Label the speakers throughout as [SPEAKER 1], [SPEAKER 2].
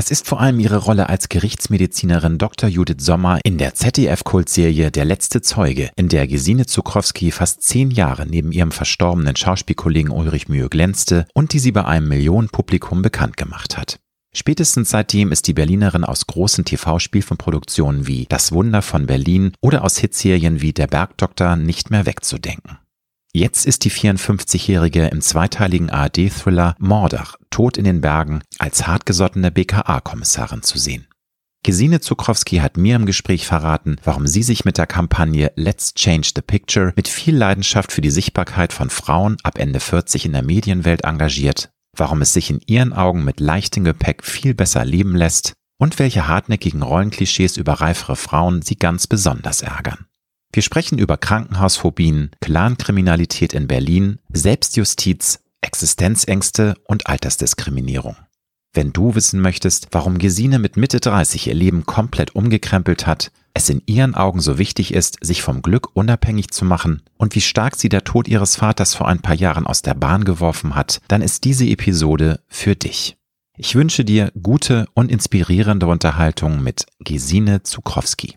[SPEAKER 1] Es ist vor allem ihre Rolle als Gerichtsmedizinerin Dr. Judith Sommer in der ZDF-Kultserie Der letzte Zeuge, in der Gesine Zukrowski fast zehn Jahre neben ihrem verstorbenen Schauspielkollegen Ulrich Mühe glänzte und die sie bei einem Millionenpublikum bekannt gemacht hat. Spätestens seitdem ist die Berlinerin aus großen TV-Spielfilmproduktionen wie Das Wunder von Berlin oder aus Hitserien wie Der Bergdoktor nicht mehr wegzudenken. Jetzt ist die 54-Jährige im zweiteiligen ARD-Thriller Mordach, Tod in den Bergen, als hartgesottene BKA-Kommissarin zu sehen. Gesine Zukrowski hat mir im Gespräch verraten, warum sie sich mit der Kampagne Let's Change the Picture mit viel Leidenschaft für die Sichtbarkeit von Frauen ab Ende 40 in der Medienwelt engagiert, warum es sich in ihren Augen mit leichtem Gepäck viel besser leben lässt und welche hartnäckigen Rollenklischees über reifere Frauen sie ganz besonders ärgern. Wir sprechen über Krankenhausphobien, Clankriminalität in Berlin, Selbstjustiz, Existenzängste und Altersdiskriminierung. Wenn du wissen möchtest, warum Gesine mit Mitte 30 ihr Leben komplett umgekrempelt hat, es in ihren Augen so wichtig ist, sich vom Glück unabhängig zu machen und wie stark sie der Tod ihres Vaters vor ein paar Jahren aus der Bahn geworfen hat, dann ist diese Episode für dich. Ich wünsche dir gute und inspirierende Unterhaltung mit Gesine Zukrowski.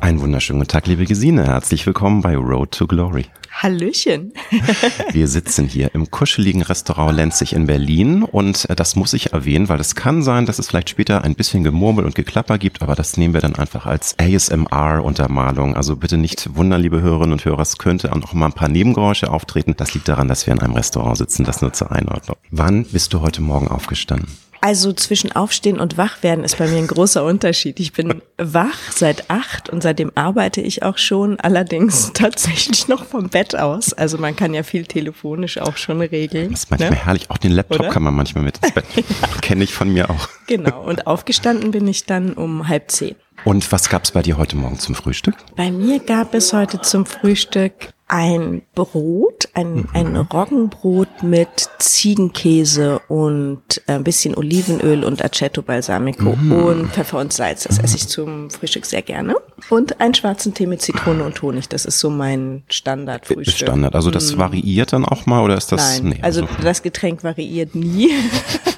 [SPEAKER 1] Einen wunderschönen guten Tag, liebe Gesine. Herzlich willkommen bei Road to Glory.
[SPEAKER 2] Hallöchen.
[SPEAKER 1] Wir sitzen hier im kuscheligen Restaurant Lenzig in Berlin und äh, das muss ich erwähnen, weil es kann sein, dass es vielleicht später ein bisschen Gemurmel und Geklapper gibt, aber das nehmen wir dann einfach als ASMR-Untermalung. Also bitte nicht wundern, liebe Hörerinnen und Hörer, es könnte auch noch mal ein paar Nebengeräusche auftreten. Das liegt daran, dass wir in einem Restaurant sitzen, das nur zur Einordnung. Wann bist du heute Morgen aufgestanden?
[SPEAKER 2] Also zwischen Aufstehen und Wachwerden ist bei mir ein großer Unterschied. Ich bin wach seit acht und seitdem arbeite ich auch schon, allerdings tatsächlich noch vom Bett aus. Also man kann ja viel telefonisch auch schon regeln.
[SPEAKER 1] Das ist manchmal ne? herrlich. Auch den Laptop Oder? kann man manchmal mit ins Bett. ja. Kenne ich von mir auch.
[SPEAKER 2] Genau. Und aufgestanden bin ich dann um halb zehn.
[SPEAKER 1] Und was gab es bei dir heute Morgen zum Frühstück?
[SPEAKER 2] Bei mir gab es heute zum Frühstück ein Brot, ein, mhm. ein Roggenbrot mit Ziegenkäse und ein bisschen Olivenöl und Aceto Balsamico mhm. und Pfeffer und Salz. Das esse ich zum Frühstück sehr gerne. Und einen schwarzen Tee mit Zitrone und Honig. Das ist so mein Standardfrühstück.
[SPEAKER 1] Standard. Also das mhm. variiert dann auch mal oder ist das?
[SPEAKER 2] Nein, nee, also, also das Getränk variiert nie.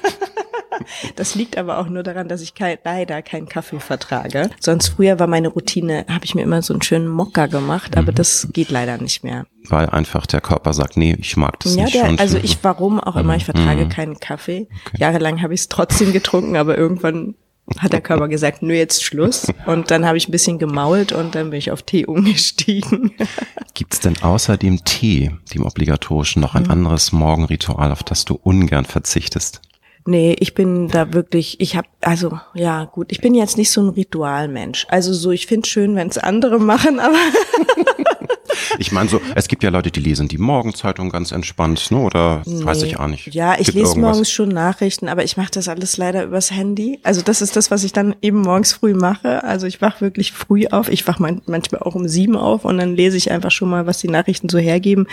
[SPEAKER 2] Das liegt aber auch nur daran, dass ich kein, leider keinen Kaffee vertrage. Sonst früher war meine Routine, habe ich mir immer so einen schönen Mokka gemacht, aber mhm. das geht leider nicht mehr.
[SPEAKER 1] Weil einfach der Körper sagt, nee, ich mag das
[SPEAKER 2] ja,
[SPEAKER 1] nicht.
[SPEAKER 2] Ja, also ich, warum auch immer, ich vertrage mhm. keinen Kaffee. Okay. Jahrelang habe ich es trotzdem getrunken, aber irgendwann hat der Körper gesagt, nö, jetzt Schluss. Und dann habe ich ein bisschen gemault und dann bin ich auf Tee umgestiegen.
[SPEAKER 1] Gibt es denn außer dem Tee, dem obligatorischen, noch ein mhm. anderes Morgenritual, auf das du ungern verzichtest?
[SPEAKER 2] Nee, ich bin da wirklich, ich habe, also ja gut, ich bin jetzt nicht so ein Ritualmensch. Also so, ich finde schön, wenn es andere machen, aber
[SPEAKER 1] Ich meine so, es gibt ja Leute, die lesen die Morgenzeitung ganz entspannt, ne? oder nee. weiß ich auch nicht.
[SPEAKER 2] Ja, ich lese irgendwas. morgens schon Nachrichten, aber ich mache das alles leider übers Handy. Also das ist das, was ich dann eben morgens früh mache. Also ich wach wirklich früh auf. Ich wach manchmal auch um sieben auf und dann lese ich einfach schon mal, was die Nachrichten so hergeben.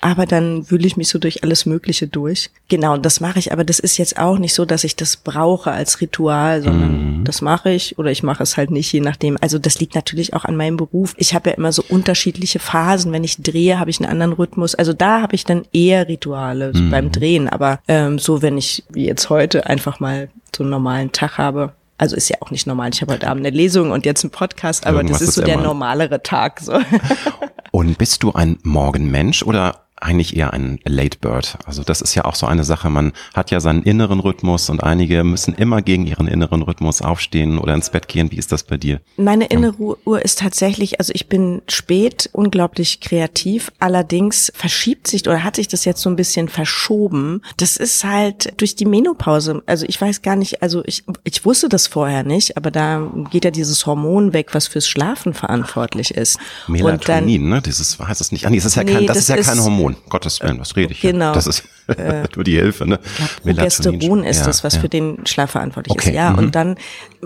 [SPEAKER 2] Aber dann wühle ich mich so durch alles Mögliche durch. Genau, das mache ich. Aber das ist jetzt auch nicht so, dass ich das brauche als Ritual, sondern mhm. das mache ich oder ich mache es halt nicht, je nachdem. Also das liegt natürlich auch an meinem Beruf. Ich habe ja immer so unterschiedliche Phasen. Wenn ich drehe, habe ich einen anderen Rhythmus. Also da habe ich dann eher Rituale mhm. beim Drehen. Aber ähm, so, wenn ich wie jetzt heute einfach mal so einen normalen Tag habe, also ist ja auch nicht normal. Ich habe heute Abend eine Lesung und jetzt einen Podcast, aber Irgendwas das ist so der normalere Tag. So.
[SPEAKER 1] Und bist du ein Morgenmensch oder eigentlich eher ein Late Bird. Also das ist ja auch so eine Sache, man hat ja seinen inneren Rhythmus und einige müssen immer gegen ihren inneren Rhythmus aufstehen oder ins Bett gehen. Wie ist das bei dir?
[SPEAKER 2] Meine innere. Uhr ist tatsächlich, also ich bin spät, unglaublich kreativ, allerdings verschiebt sich oder hat sich das jetzt so ein bisschen verschoben. Das ist halt durch die Menopause, also ich weiß gar nicht, also ich, ich wusste das vorher nicht, aber da geht ja dieses Hormon weg, was fürs Schlafen verantwortlich ist.
[SPEAKER 1] Melatonin, dann, ne? Dieses heißt das nicht. Ah, nee, das ist ja kein, das, das ist ja kein Hormon.
[SPEAKER 3] Melatonin, Gottes Willen, was rede ich hier?
[SPEAKER 2] Genau.
[SPEAKER 3] Das ist nur die Hilfe, ne?
[SPEAKER 2] Progesteron ist
[SPEAKER 3] ja,
[SPEAKER 2] das, was
[SPEAKER 3] ja.
[SPEAKER 2] für den Schlaf verantwortlich
[SPEAKER 3] Okay,
[SPEAKER 2] ist. Ja,
[SPEAKER 3] mhm.
[SPEAKER 2] und dann,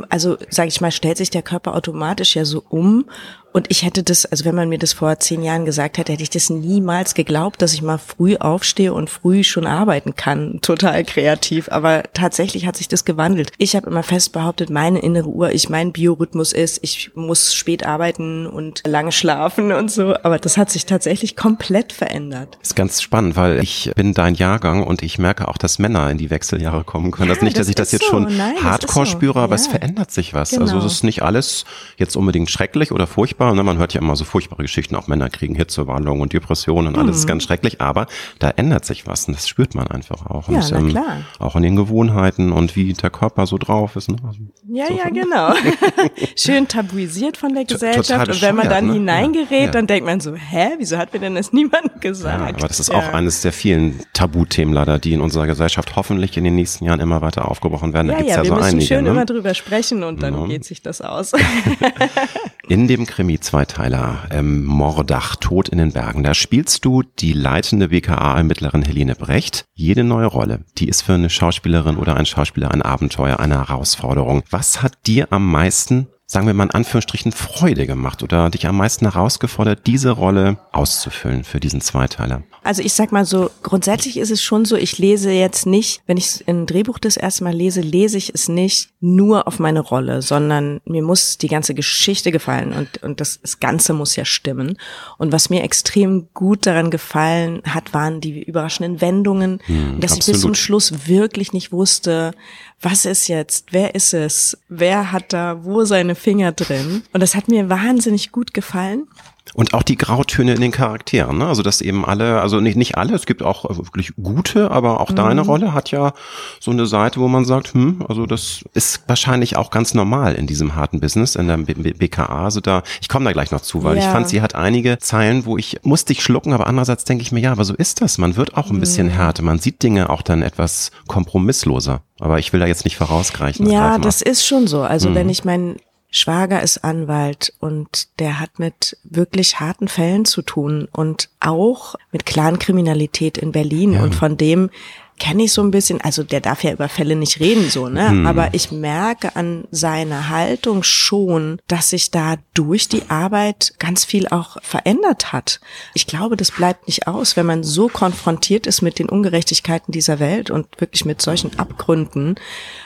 [SPEAKER 2] also sage ich mal, stellt sich der Körper automatisch ja so um. Und ich hätte das, also wenn man mir das vor zehn Jahren gesagt hätte, hätte ich das niemals geglaubt, dass ich mal früh aufstehe und früh schon arbeiten kann. Total kreativ. Aber tatsächlich hat sich das gewandelt. Ich habe immer fest behauptet, meine innere Uhr, ich mein Biorhythmus ist, ich muss spät arbeiten und lange schlafen und so. Aber das hat sich tatsächlich komplett verändert.
[SPEAKER 3] ist ganz spannend, weil ich bin dein Jahrgang und ich merke auch, dass Männer in die Wechseljahre kommen können.
[SPEAKER 2] Ja,
[SPEAKER 3] also nicht, dass
[SPEAKER 2] das
[SPEAKER 3] ich das jetzt
[SPEAKER 2] so.
[SPEAKER 3] schon
[SPEAKER 2] Nein, das
[SPEAKER 3] hardcore
[SPEAKER 2] so.
[SPEAKER 3] spüre, aber es
[SPEAKER 2] Ja.
[SPEAKER 3] verändert sich was.
[SPEAKER 2] Genau.
[SPEAKER 3] Also es ist nicht alles jetzt unbedingt schrecklich oder furchtbar. Ne? Man hört ja immer so furchtbare Geschichten, auch Männer kriegen Hitzewallungen und Depressionen und alles
[SPEAKER 2] Mhm.
[SPEAKER 3] ist ganz schrecklich, aber da ändert sich was und das spürt man einfach auch.
[SPEAKER 2] Ja,
[SPEAKER 3] und,
[SPEAKER 2] na klar.
[SPEAKER 3] Auch in den Gewohnheiten und wie der Körper so drauf ist. Ne? Also,
[SPEAKER 2] Ja,
[SPEAKER 3] so
[SPEAKER 2] ja, genau. Schön tabuisiert von der Gesellschaft. Und wenn man dann
[SPEAKER 3] ne?
[SPEAKER 2] hineingerät,
[SPEAKER 3] Ja, ja.
[SPEAKER 2] dann denkt man so, hä, wieso hat mir denn das niemand gesagt?
[SPEAKER 3] Ja, aber das ist auch eines der vielen Tabuthemen leider, die in unserer Gesellschaft hoffentlich in den nächsten Jahren immer weiter aufgebrochen werden. Da
[SPEAKER 2] Ja,
[SPEAKER 3] gibt's
[SPEAKER 2] ja,
[SPEAKER 3] ja,
[SPEAKER 2] wir
[SPEAKER 3] so
[SPEAKER 2] müssen
[SPEAKER 3] einige.
[SPEAKER 2] schön
[SPEAKER 3] ne?
[SPEAKER 2] immer drüber sprechen und dann
[SPEAKER 3] Ja.
[SPEAKER 2] geht sich das aus.
[SPEAKER 3] In dem Krimi-Zweiteiler ähm, Mordach, Tod in den Bergen, da spielst du die leitende BKA-Ermittlerin Helene Brecht. Jede neue Rolle, die ist für eine Schauspielerin oder ein Schauspieler ein Abenteuer, eine Herausforderung. Was hat dir am meisten, sagen wir mal in Anführungsstrichen, Freude gemacht oder dich am meisten herausgefordert, diese Rolle auszufüllen für diesen Zweiteiler?
[SPEAKER 2] Also ich sag mal so, grundsätzlich ist es schon so, ich lese jetzt nicht, wenn ich ein Drehbuch das erste Mal lese, lese ich es nicht nur auf meine Rolle, sondern mir muss die ganze Geschichte gefallen und, und das, das Ganze muss ja stimmen. Und was mir extrem gut daran gefallen hat, waren die überraschenden Wendungen, und dass ich bis
[SPEAKER 3] absolut.
[SPEAKER 2] zum Schluss wirklich nicht wusste, was ist jetzt, wer ist es, wer hat da wo seine Finger drin. Und das hat mir wahnsinnig gut gefallen.
[SPEAKER 3] Und auch die Grautöne in den Charakteren, ne? Also dass eben alle, also nicht, nicht alle, es gibt auch wirklich gute, aber auch deine
[SPEAKER 2] Mhm.
[SPEAKER 3] Rolle hat ja so eine Seite, wo man sagt, hm, also das ist wahrscheinlich auch ganz normal in diesem harten Business, in der BKA. Also da, ich komme da gleich noch zu, weil ich
[SPEAKER 2] Ja.
[SPEAKER 3] fand, sie hat einige Zeilen, wo ich musste ich schlucken, aber andererseits denke ich mir, ja, aber so ist das. Man wird auch ein
[SPEAKER 2] Mhm.
[SPEAKER 3] bisschen härter, man sieht Dinge auch dann etwas kompromissloser. Aber ich will da jetzt nicht vorausgreifen.
[SPEAKER 2] Ja, das ist schon so. Also
[SPEAKER 3] Mhm.
[SPEAKER 2] wenn ich mein Schwager ist Anwalt und der hat mit wirklich harten Fällen zu tun und auch mit Clankriminalität in Berlin und von dem kenne ich so ein bisschen, also der darf ja über Fälle nicht reden, so, ne?
[SPEAKER 3] Hm.
[SPEAKER 2] Aber ich merke an seiner Haltung schon, dass sich da durch die Arbeit ganz viel auch verändert hat. Ich glaube, das bleibt nicht aus, wenn man so konfrontiert ist mit den Ungerechtigkeiten dieser Welt und wirklich mit solchen Abgründen.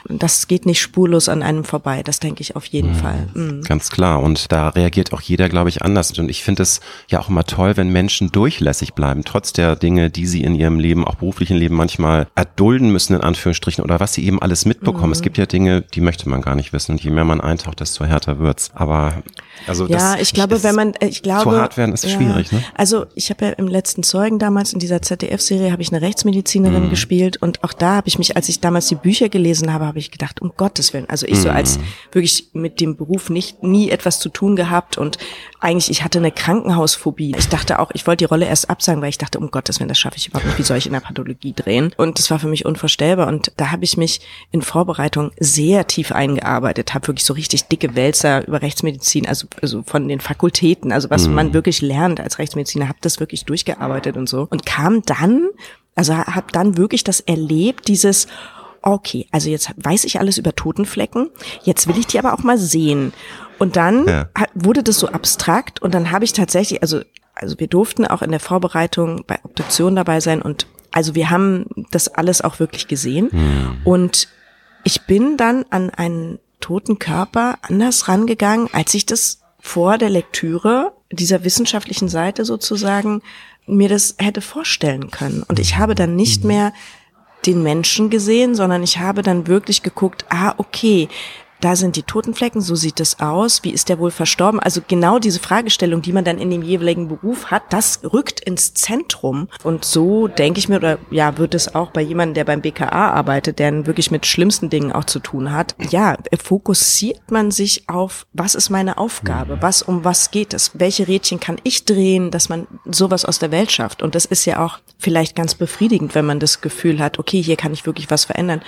[SPEAKER 2] Das geht nicht spurlos an einem vorbei, das denke ich auf jeden Fall. Mhm.
[SPEAKER 3] Ganz klar. Und da reagiert auch jeder, glaube ich, anders. Und ich finde es ja auch immer toll, wenn Menschen durchlässig bleiben, trotz der Dinge, die sie in ihrem Leben, auch beruflichen Leben manchmal erdulden müssen, in Anführungsstrichen, oder was sie eben alles mitbekommen.
[SPEAKER 2] Mhm.
[SPEAKER 3] Es gibt ja Dinge, die möchte man gar nicht wissen. Und je mehr man eintaucht, desto härter wird's. Aber, also
[SPEAKER 2] Ja,
[SPEAKER 3] das,
[SPEAKER 2] ich glaube,
[SPEAKER 3] ist-
[SPEAKER 2] wenn man, äh, ich glaube,
[SPEAKER 3] zu hart werden ist
[SPEAKER 2] ja,
[SPEAKER 3] schwierig, ne?
[SPEAKER 2] Also ich habe ja im letzten Zeugen damals in dieser ZDF-Serie habe ich eine
[SPEAKER 3] Mhm.
[SPEAKER 2] Rechtsmedizinerin gespielt und auch da habe ich mich, als ich damals die Bücher gelesen habe, habe ich gedacht, um Gottes willen, also ich so
[SPEAKER 3] Mhm.
[SPEAKER 2] als wirklich mit dem Beruf nicht nie etwas zu tun gehabt und eigentlich ich hatte eine Krankenhausphobie. Ich dachte auch, ich wollte die Rolle erst absagen, weil ich dachte, um Gottes willen, das schaffe ich überhaupt nicht. Wie soll ich in der Pathologie drehen? Und das war für mich unvorstellbar und da habe ich mich in Vorbereitung sehr tief eingearbeitet, habe wirklich so richtig dicke Wälzer über Rechtsmedizin, also, also von den Fakultäten, also was man wirklich lernt als Rechtsmediziner, habe das wirklich durchgearbeitet und so und kam dann, also habe dann wirklich das erlebt, dieses Okay, also jetzt weiß ich alles über Totenflecken, jetzt will ich die aber auch mal sehen. Und dann
[SPEAKER 3] Ja.
[SPEAKER 2] wurde das so abstrakt und dann habe ich tatsächlich, also, also wir durften auch in der Vorbereitung bei Obduktion dabei sein und also wir haben das alles auch wirklich gesehen. Und ich bin dann an einen toten Körper anders rangegangen, als ich das vor der Lektüre dieser wissenschaftlichen Seite sozusagen mir das hätte vorstellen können. Und ich habe dann nicht mehr den Menschen gesehen, sondern ich habe dann wirklich geguckt, ah, okay, da sind die Totenflecken, so sieht es aus, wie ist der wohl verstorben? Also genau diese Fragestellung, die man dann in dem jeweiligen Beruf hat, das rückt ins Zentrum. Und so denke ich mir, oder ja, wird es auch bei jemandem, der beim BKA arbeitet, der wirklich mit schlimmsten Dingen auch zu tun hat. Ja, fokussiert man sich auf, was ist meine Aufgabe? Was, um was geht es? Welche Rädchen kann ich drehen, dass man sowas aus der Welt schafft? Und das ist ja auch vielleicht ganz befriedigend, wenn man das Gefühl hat, okay, hier kann ich wirklich was verändern.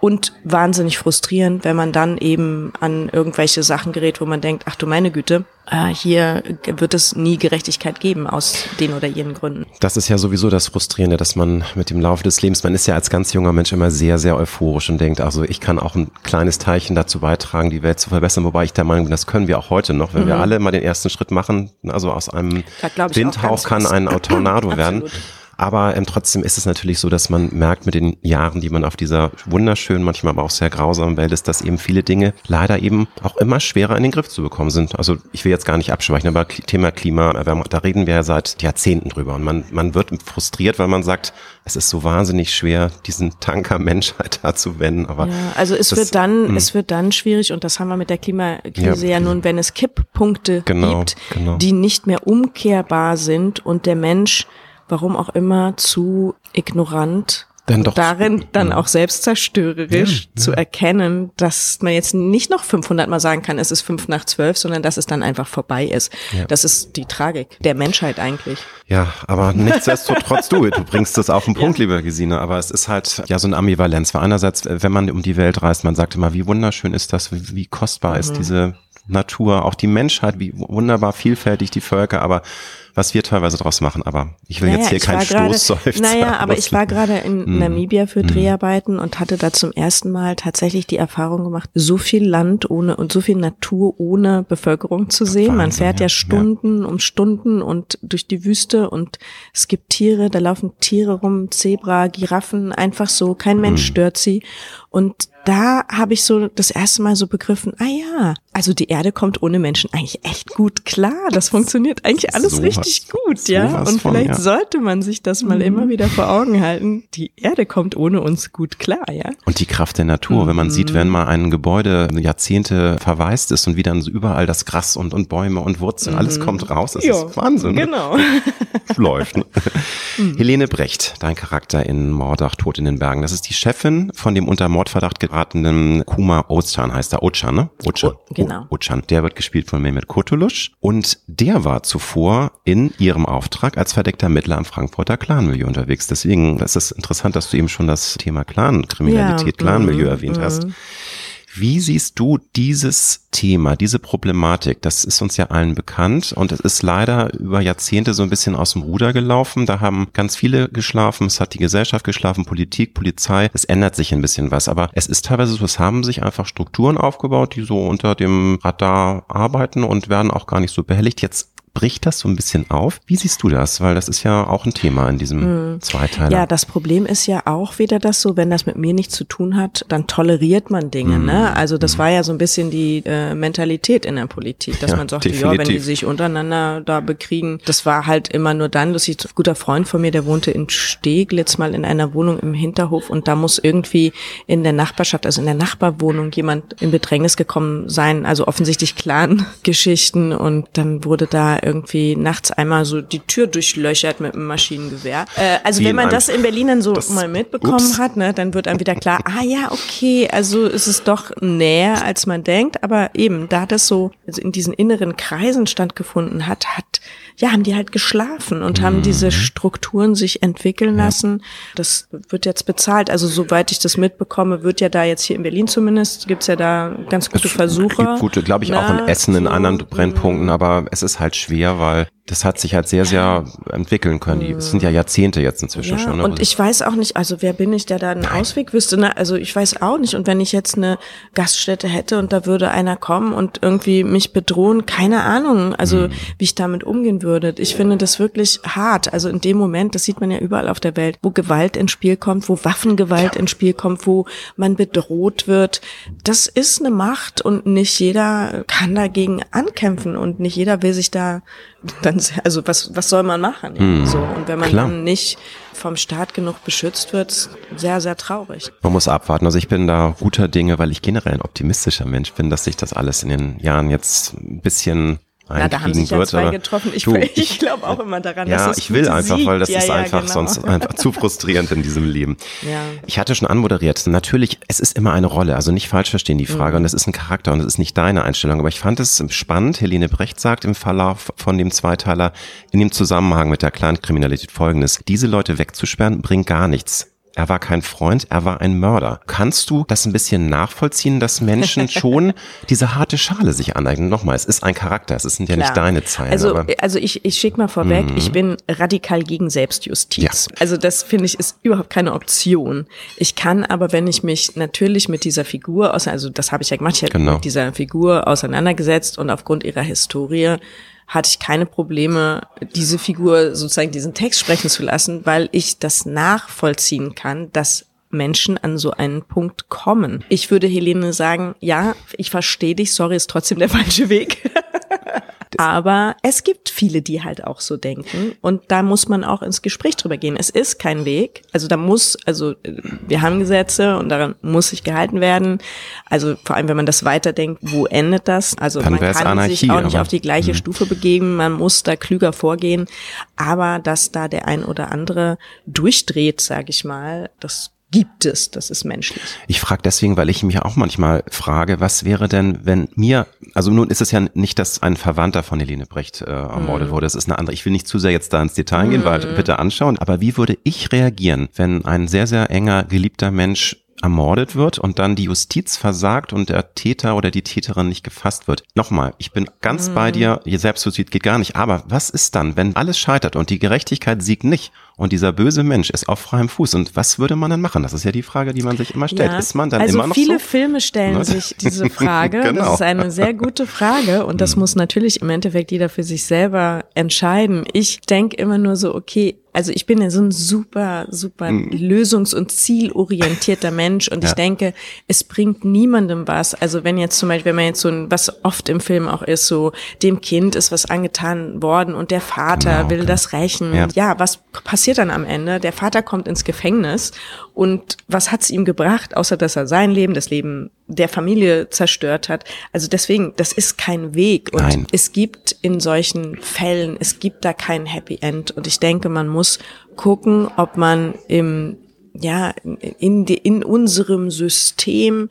[SPEAKER 2] Und wahnsinnig frustrierend, wenn man dann eben an irgendwelche Sachen gerät, wo man denkt, ach du meine Güte, äh, hier wird es nie Gerechtigkeit geben aus den oder jenen Gründen.
[SPEAKER 3] Das ist ja sowieso das Frustrierende, dass man mit dem Laufe des Lebens, man ist ja als ganz junger Mensch immer sehr, sehr euphorisch und denkt, also ich kann auch ein kleines Teilchen dazu beitragen, die Welt zu verbessern, wobei ich der Meinung bin, das können wir auch heute noch, wenn mhm. wir alle mal den ersten Schritt machen, also aus einem Windhauch kann ein Tornado werden. Aber ähm, trotzdem ist es natürlich so, dass man merkt mit den Jahren, die man auf dieser wunderschönen, manchmal aber auch sehr grausamen Welt ist, dass eben viele Dinge leider eben auch immer schwerer in den Griff zu bekommen sind. Also ich will jetzt gar nicht abschweichen, aber Thema Klimaerwärmung, da reden wir ja seit Jahrzehnten drüber. Und man, man wird frustriert, weil man sagt, es ist so wahnsinnig schwer, diesen Tanker Menschheit da zu wenden. Aber
[SPEAKER 2] ja, also es das, wird dann, mh. Hm. es wird dann schwierig und das haben wir mit der Klimakrise ja, ja nun, wenn es Kipppunkte genau, gibt, genau. die nicht mehr umkehrbar sind und der Mensch warum auch immer, zu ignorant dann doch, darin dann auch selbstzerstörerisch ja, zu erkennen, dass man jetzt nicht noch 500 Mal sagen kann, es ist fünf nach zwölf, sondern dass es dann einfach vorbei ist. Ja. Das ist die Tragik der Menschheit eigentlich.
[SPEAKER 3] Ja, aber nichtsdestotrotz du, du bringst das auf den Punkt, liebe Gesine, aber es ist halt ja so eine Ambivalenz. Weil einerseits, wenn man um die Welt reist, man sagt immer, wie wunderschön ist das, wie, kostbar mhm. ist diese Natur, auch die Menschheit, wie wunderbar vielfältig die Völker, aber was wir teilweise draus machen, aber ich will naja, jetzt hier keinen Stoßseufzer.
[SPEAKER 2] Naja, aber ich war gerade in mm, Namibia für mm. Dreharbeiten und hatte da zum ersten Mal tatsächlich die Erfahrung gemacht, so viel Land ohne und so viel Natur ohne Bevölkerung zu sehen. Wahnsinn, Man fährt ja, ja Stunden ja. um Stunden und durch die Wüste und es gibt Tiere, da laufen Tiere rum, Zebra, Giraffen, einfach so, kein Mensch mm. stört sie. Und da habe ich so das erste Mal so begriffen, ah ja, also die Erde kommt ohne Menschen eigentlich echt gut klar. Das funktioniert eigentlich alles so richtig was, gut, so ja. Und von, vielleicht ja. sollte man sich das mal mhm. immer wieder vor Augen halten. Die Erde kommt ohne uns gut klar, ja.
[SPEAKER 3] Und die Kraft der Natur, mhm. wenn man sieht, wenn mal ein Gebäude Jahrzehnte verwaist ist und wie dann so überall das Gras und, und Bäume und Wurzeln, mhm. alles kommt raus, das jo, ist Wahnsinn.
[SPEAKER 2] Ne? Genau.
[SPEAKER 3] Läuft. Ne? Mhm. Helene Brecht, dein Charakter in Mordach, Tod in den Bergen. Das ist die Chefin von dem unter Mordverdacht geratenen Kuma Ozcan, heißt er. Ozcan, ne? Ozcan. Oh, genau. Ozcan. Der wird gespielt von Mehmet Kurtulusch. Und der war zuvor in ihrem Auftrag als verdeckter Ermittler am Frankfurter Clanmilieu unterwegs. Deswegen ist es interessant, dass du eben schon das Thema Clan-Kriminalität, ja. Clanmilieu mhm. erwähnt hast. Wie siehst du dieses Thema, diese Problematik? Das ist uns ja allen bekannt und es ist leider über Jahrzehnte so ein bisschen aus dem Ruder gelaufen. Da haben ganz viele geschlafen, es hat die Gesellschaft geschlafen, Politik, Polizei. Es ändert sich ein bisschen was, aber es ist teilweise so, es haben sich einfach Strukturen aufgebaut, die so unter dem Radar arbeiten und werden auch gar nicht so behelligt. Jetzt bricht das so ein bisschen auf. Wie siehst du das? Weil das ist ja auch ein Thema in diesem mhm. Zweiteiler.
[SPEAKER 2] Ja, das Problem ist ja auch wieder das so, wenn das mit mir nichts zu tun hat, dann toleriert man Dinge. Mhm. Ne? Also das mhm. war ja so ein bisschen die äh, Mentalität in der Politik, dass ja, man sagte, definitiv. ja, wenn die sich untereinander da bekriegen, das war halt immer nur dann, dass ich ein guter Freund von mir, der wohnte in Steglitz mal in einer Wohnung im Hinterhof und da muss irgendwie in der Nachbarschaft, also in der Nachbarwohnung jemand in Bedrängnis gekommen sein, also offensichtlich Clan-Geschichten und dann wurde da irgendwie nachts einmal so die Tür durchlöchert mit einem Maschinengewehr. Äh, also wenn man das in Berlin dann so mal mitbekommen ups. hat, ne, dann wird einem wieder klar, ah ja, okay, also ist es doch näher, als man denkt. Aber eben, da das so also in diesen inneren Kreisen stattgefunden hat, hat ja, haben die halt geschlafen und mhm. haben diese Strukturen sich entwickeln lassen. Das wird jetzt bezahlt. Also soweit ich das mitbekomme, wird ja da jetzt hier in Berlin zumindest, gibt's ja da ganz gute Versuche.
[SPEAKER 3] Gibt gute, glaube ich, auch in Essen in anderen Brennpunkten, aber es ist halt schwer, weil das hat sich halt sehr, sehr entwickeln können. Die, es sind ja Jahrzehnte jetzt inzwischen ja, schon.
[SPEAKER 2] Ne? Und ich weiß auch nicht, also wer bin ich, der da einen Ausweg wüsste? Ne? Also ich weiß auch nicht. Und wenn ich jetzt eine Gaststätte hätte und da würde einer kommen und irgendwie mich bedrohen, keine Ahnung, also hm. wie ich damit umgehen würde. Ich finde das wirklich hart. Also in dem Moment, das sieht man ja überall auf der Welt, wo Gewalt ins Spiel kommt, wo Waffengewalt ins Spiel kommt, wo man bedroht wird. Das ist eine Macht und nicht jeder kann dagegen ankämpfen und nicht jeder will sich da dann, also was, was soll man machen? Hm. So. Und wenn man Klar. dann nicht vom Staat genug beschützt wird, sehr, sehr traurig.
[SPEAKER 3] Man muss abwarten. Also ich bin da guter Dinge, weil ich generell ein optimistischer Mensch bin, dass sich das alles in den Jahren jetzt ein bisschen
[SPEAKER 2] ja, da haben sich ja zwei getroffen. Ich, ich glaube auch immer daran,
[SPEAKER 3] ja, dass es ich will einfach, Sieg. weil das ja, ist ja, einfach genau. sonst einfach zu frustrierend in diesem Leben. Ja. Ich hatte schon anmoderiert. Natürlich, es ist immer eine Rolle. Also nicht falsch verstehen die Frage. Mhm. Und es ist ein Charakter und es ist nicht deine Einstellung. Aber ich fand es spannend. Helene Brecht sagt im Verlauf von dem Zweiteiler in dem Zusammenhang mit der Clankriminalität folgendes. Diese Leute wegzusperren bringt gar nichts er war kein Freund, er war ein Mörder. Kannst du das ein bisschen nachvollziehen, dass Menschen schon diese harte Schale sich aneignen? Nochmal, es ist ein Charakter, es sind ja
[SPEAKER 2] Klar.
[SPEAKER 3] nicht deine Zeilen.
[SPEAKER 2] Also, also ich, ich schicke mal vorweg,
[SPEAKER 3] Mhm.
[SPEAKER 2] ich bin radikal gegen Selbstjustiz.
[SPEAKER 3] Ja.
[SPEAKER 2] Also das finde ich ist überhaupt keine Option. Ich kann aber, wenn ich mich natürlich mit dieser Figur, also das habe ich ja gemacht, ich habe
[SPEAKER 3] Genau.
[SPEAKER 2] mit dieser Figur auseinandergesetzt und aufgrund ihrer Historie hatte ich keine Probleme, diese Figur sozusagen diesen Text sprechen zu lassen, weil ich das nachvollziehen kann, dass Menschen an so einen Punkt kommen. Ich würde Helene sagen, ja, ich verstehe dich, sorry, ist trotzdem der falsche Weg. Aber es gibt viele, die halt auch so denken und da muss man auch ins Gespräch drüber gehen. Es ist kein Weg. Also da muss, also äh, wir haben Gesetze und daran muss sich gehalten werden. Also vor allem, wenn man das weiterdenkt, wo endet das? Also
[SPEAKER 3] Dann
[SPEAKER 2] man kann
[SPEAKER 3] Anarchie,
[SPEAKER 2] sich auch nicht
[SPEAKER 3] aber-
[SPEAKER 2] auf die gleiche
[SPEAKER 3] Mhm.
[SPEAKER 2] Stufe begeben. Man muss da klüger vorgehen. Aber dass da der ein oder andere durchdreht, sage ich mal, das gibt es. Das ist menschlich.
[SPEAKER 3] Ich frage deswegen, weil ich mich auch manchmal frage, was wäre denn, wenn mir, also nun ist es ja nicht, dass ein Verwandter von Helene Brecht äh, ermordet wurde, das ist eine andere. Ich will nicht zu sehr jetzt da ins Detail gehen, weil bitte anschauen, aber wie würde ich reagieren, wenn ein sehr, sehr enger, geliebter Mensch ermordet wird und dann die Justiz versagt und der Täter oder die Täterin nicht gefasst wird. Nochmal, ich bin ganz bei dir, ihr Selbstjustiz geht gar nicht, aber was ist dann, wenn alles scheitert und die Gerechtigkeit siegt nicht und dieser böse Mensch ist auf freiem Fuß und was würde man dann machen? Das ist ja die Frage, die man sich immer stellt. Ist man dann
[SPEAKER 2] also
[SPEAKER 3] immer noch
[SPEAKER 2] viele
[SPEAKER 3] so?
[SPEAKER 2] Filme stellen
[SPEAKER 3] Ne?
[SPEAKER 2] sich diese Frage.
[SPEAKER 3] Genau.
[SPEAKER 2] Das ist eine sehr gute Frage und das muss natürlich im Endeffekt jeder für sich selber entscheiden. Ich denke immer nur so, okay, also ich bin ja so ein super, super lösungs- und zielorientierter Mensch und
[SPEAKER 3] Ja.
[SPEAKER 2] ich denke, es bringt niemandem was. Also wenn jetzt zum Beispiel, wenn man jetzt so ein, was oft im Film auch ist, so dem Kind ist was angetan worden und der Vater
[SPEAKER 3] Genau,
[SPEAKER 2] will
[SPEAKER 3] genau.
[SPEAKER 2] das rächen.
[SPEAKER 3] Ja.
[SPEAKER 2] ja, was passiert dann am Ende? Der Vater kommt ins Gefängnis und was hat's ihm gebracht, außer dass er sein Leben, das Leben der Familie zerstört hat? Also deswegen, das ist kein Weg und
[SPEAKER 3] Nein.
[SPEAKER 2] es gibt in solchen Fällen, es gibt da kein Happy End und ich denke, man muss gucken, ob man im ja, in, in unserem System,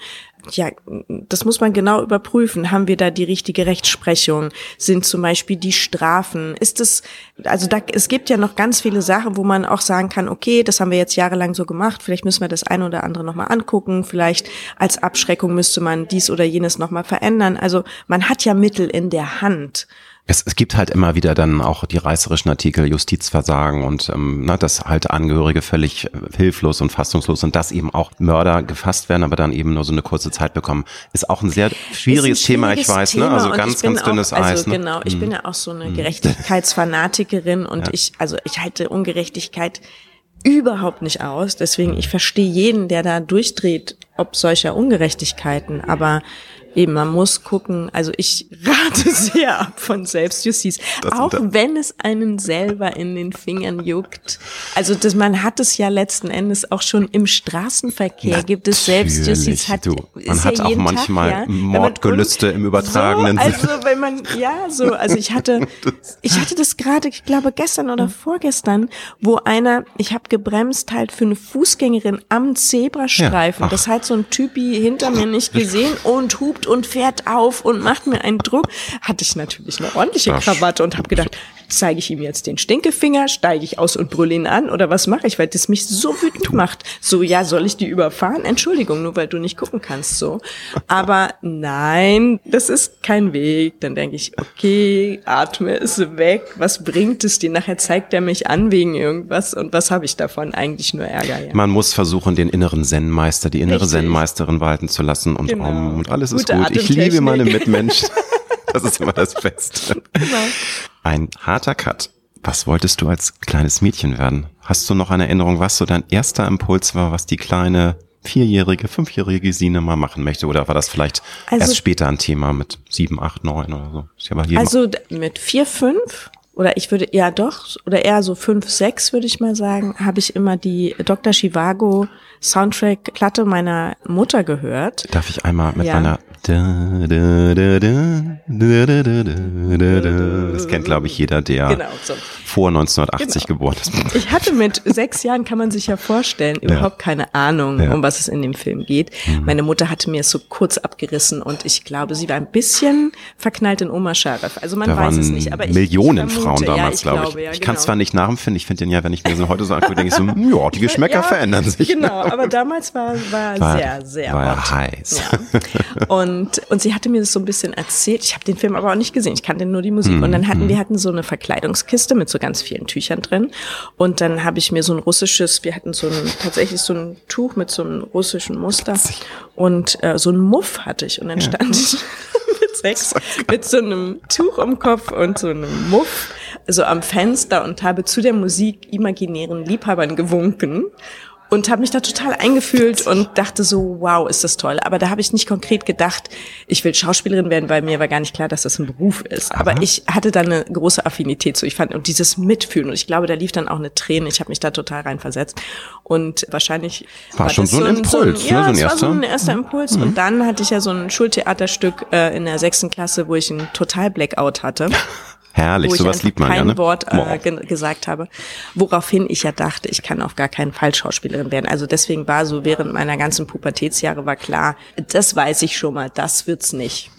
[SPEAKER 2] ja, das muss man genau überprüfen. Haben wir da die richtige Rechtsprechung? Sind zum Beispiel die Strafen? Ist es, also da, es gibt ja noch ganz viele Sachen, wo man auch sagen kann, okay, das haben wir jetzt jahrelang so gemacht, vielleicht müssen wir das eine oder andere nochmal angucken, vielleicht als Abschreckung müsste man dies oder jenes nochmal verändern. Also man hat ja Mittel in der Hand.
[SPEAKER 3] Es, es gibt halt immer wieder dann auch die reißerischen Artikel Justizversagen und ähm, na, dass halt Angehörige völlig äh, hilflos und fassungslos sind, dass eben auch Mörder gefasst werden, aber dann eben nur so eine kurze Zeit bekommen. Ist auch ein sehr schwieriges
[SPEAKER 2] ein
[SPEAKER 3] Thema, ich
[SPEAKER 2] schwieriges
[SPEAKER 3] weiß, ne?
[SPEAKER 2] Thema
[SPEAKER 3] Also
[SPEAKER 2] und
[SPEAKER 3] ganz, ganz dünnes
[SPEAKER 2] auch, also
[SPEAKER 3] Eis. Ne?
[SPEAKER 2] Genau, ich bin ja auch so eine Gerechtigkeitsfanatikerin und
[SPEAKER 3] Ja.
[SPEAKER 2] ich, also ich halte Ungerechtigkeit überhaupt nicht aus. Deswegen, ich verstehe jeden, der da durchdreht, ob solcher Ungerechtigkeiten, aber eben, man muss gucken, also ich rate sehr ab von Selbstjustiz,
[SPEAKER 3] Das-
[SPEAKER 2] auch wenn es einen selber in den Fingern juckt. Also das, man hat es ja letzten Endes auch schon im Straßenverkehr, gibt es Selbstjustiz.
[SPEAKER 3] Natürlich,
[SPEAKER 2] Hat,
[SPEAKER 3] du. Man
[SPEAKER 2] ja
[SPEAKER 3] hat auch
[SPEAKER 2] jeden
[SPEAKER 3] manchmal
[SPEAKER 2] Tag, ja.
[SPEAKER 3] Mordgelüste im übertragenen
[SPEAKER 2] so,
[SPEAKER 3] Sinne.
[SPEAKER 2] Also wenn man, ja, so, also ich hatte, ich hatte das gerade, ich glaube gestern oder vorgestern, wo einer, ich habe gebremst halt für eine Fußgängerin am Zebrastreifen.
[SPEAKER 3] Ja,
[SPEAKER 2] das hat so ein Typi hinter mir nicht gesehen und hupt und fährt auf und macht mir einen Druck. Hatte ich natürlich eine ordentliche. Krawatte und habe gedacht, zeige ich ihm jetzt den Stinkefinger, steige ich aus und brülle ihn an oder was mache ich, weil das mich so wütend macht. So, ja, soll ich die überfahren? Entschuldigung, nur weil du nicht gucken kannst, so. Aber nein, das ist kein Weg. Dann denke ich, okay, atme es weg. Was bringt es dir? Nachher zeigt er mich an wegen irgendwas und was habe ich davon? Eigentlich nur Ärger, ja.
[SPEAKER 3] Man muss versuchen, den inneren Zen-Meister, die innere. Zen-Meisterin walten zu lassen und,
[SPEAKER 2] Genau.
[SPEAKER 3] um, und alles ist
[SPEAKER 2] Gute
[SPEAKER 3] gut. Ich liebe meine Mitmenschen. Das ist immer das Beste.
[SPEAKER 2] Genau.
[SPEAKER 3] Ein harter Cut. Was wolltest du als kleines Mädchen werden? Hast du noch eine Erinnerung, was so dein erster Impuls war, was die kleine vierjährige, fünfjährige Sine mal machen möchte? Oder war das vielleicht
[SPEAKER 2] Also-
[SPEAKER 3] erst später ein Thema mit sieben, acht, neun oder so?
[SPEAKER 2] Also mit vier, fünf oder ich würde ja doch oder eher so fünf, sechs würde ich mal sagen, habe ich immer die Dr. Chivago Soundtrack Platte meiner Mutter gehört.
[SPEAKER 3] Darf ich einmal mit
[SPEAKER 2] Ja.
[SPEAKER 3] meiner Das kennt, glaube ich, jeder, der genau, so. vor 1980 genau. geboren ist.
[SPEAKER 2] Ich hatte mit sechs Jahren, kann man sich ja vorstellen, überhaupt ja. keine Ahnung, ja. um was es in dem Film geht. Mhm. Meine Mutter hatte mir es so kurz abgerissen und ich glaube, sie war ein bisschen verknallt in Oma Sharif. Also man
[SPEAKER 3] da
[SPEAKER 2] weiß es nicht.
[SPEAKER 3] Aber ich, Millionen ich vermute, Frauen damals, ja, glaube ich. ich. ich kann es genau. zwar nicht nachempfinden, ich finde den ja, wenn ich mir so heute so angucke, denke ich so, hm, ja, die Geschmäcker verändern sich.
[SPEAKER 2] Genau, aber damals war, war, war sehr, sehr
[SPEAKER 3] war heiß.
[SPEAKER 2] Und, und sie hatte mir das so ein bisschen erzählt. Ich habe den Film aber auch nicht gesehen. Ich kannte nur die Musik. Mhm. Und dann hatten mhm. wir hatten so eine Verkleidungskiste mit so ganz vielen Tüchern drin. Und dann habe ich mir so ein russisches, wir hatten so ein tatsächlich so ein Tuch mit so einem russischen Muster. Und äh, so ein Muff hatte ich. Und dann ja. stand ich mit sechs mit so einem Tuch um Kopf und so einem Muff so am Fenster und habe zu der Musik imaginären Liebhabern gewunken und habe mich da total eingefühlt und dachte so, wow, ist das toll. Aber da habe ich nicht konkret gedacht, ich will Schauspielerin werden, weil mir war gar nicht klar, dass das ein Beruf ist. Aha. Aber ich hatte da eine große Affinität zu. Ich fand und dieses Mitfühlen und ich glaube, da lief dann auch eine Träne. Ich habe mich da total reinversetzt und wahrscheinlich
[SPEAKER 3] war, war schon so ein Impuls, so ein,
[SPEAKER 2] ne, ja, so ein erster, war so ein erster Impuls. Mhm. Und dann hatte ich ja so ein Schultheaterstück äh, in der sechsten Klasse, wo ich einen Total Blackout hatte.
[SPEAKER 3] Herrlich, sowas liebt man
[SPEAKER 2] kein
[SPEAKER 3] ja.
[SPEAKER 2] Ne? Wort äh, ge gesagt habe, woraufhin ich ja dachte, ich kann auf gar keinen Fall Schauspielerin werden. Also deswegen war so während meiner ganzen Pubertätsjahre war klar, das weiß ich schon mal, das wird's nicht.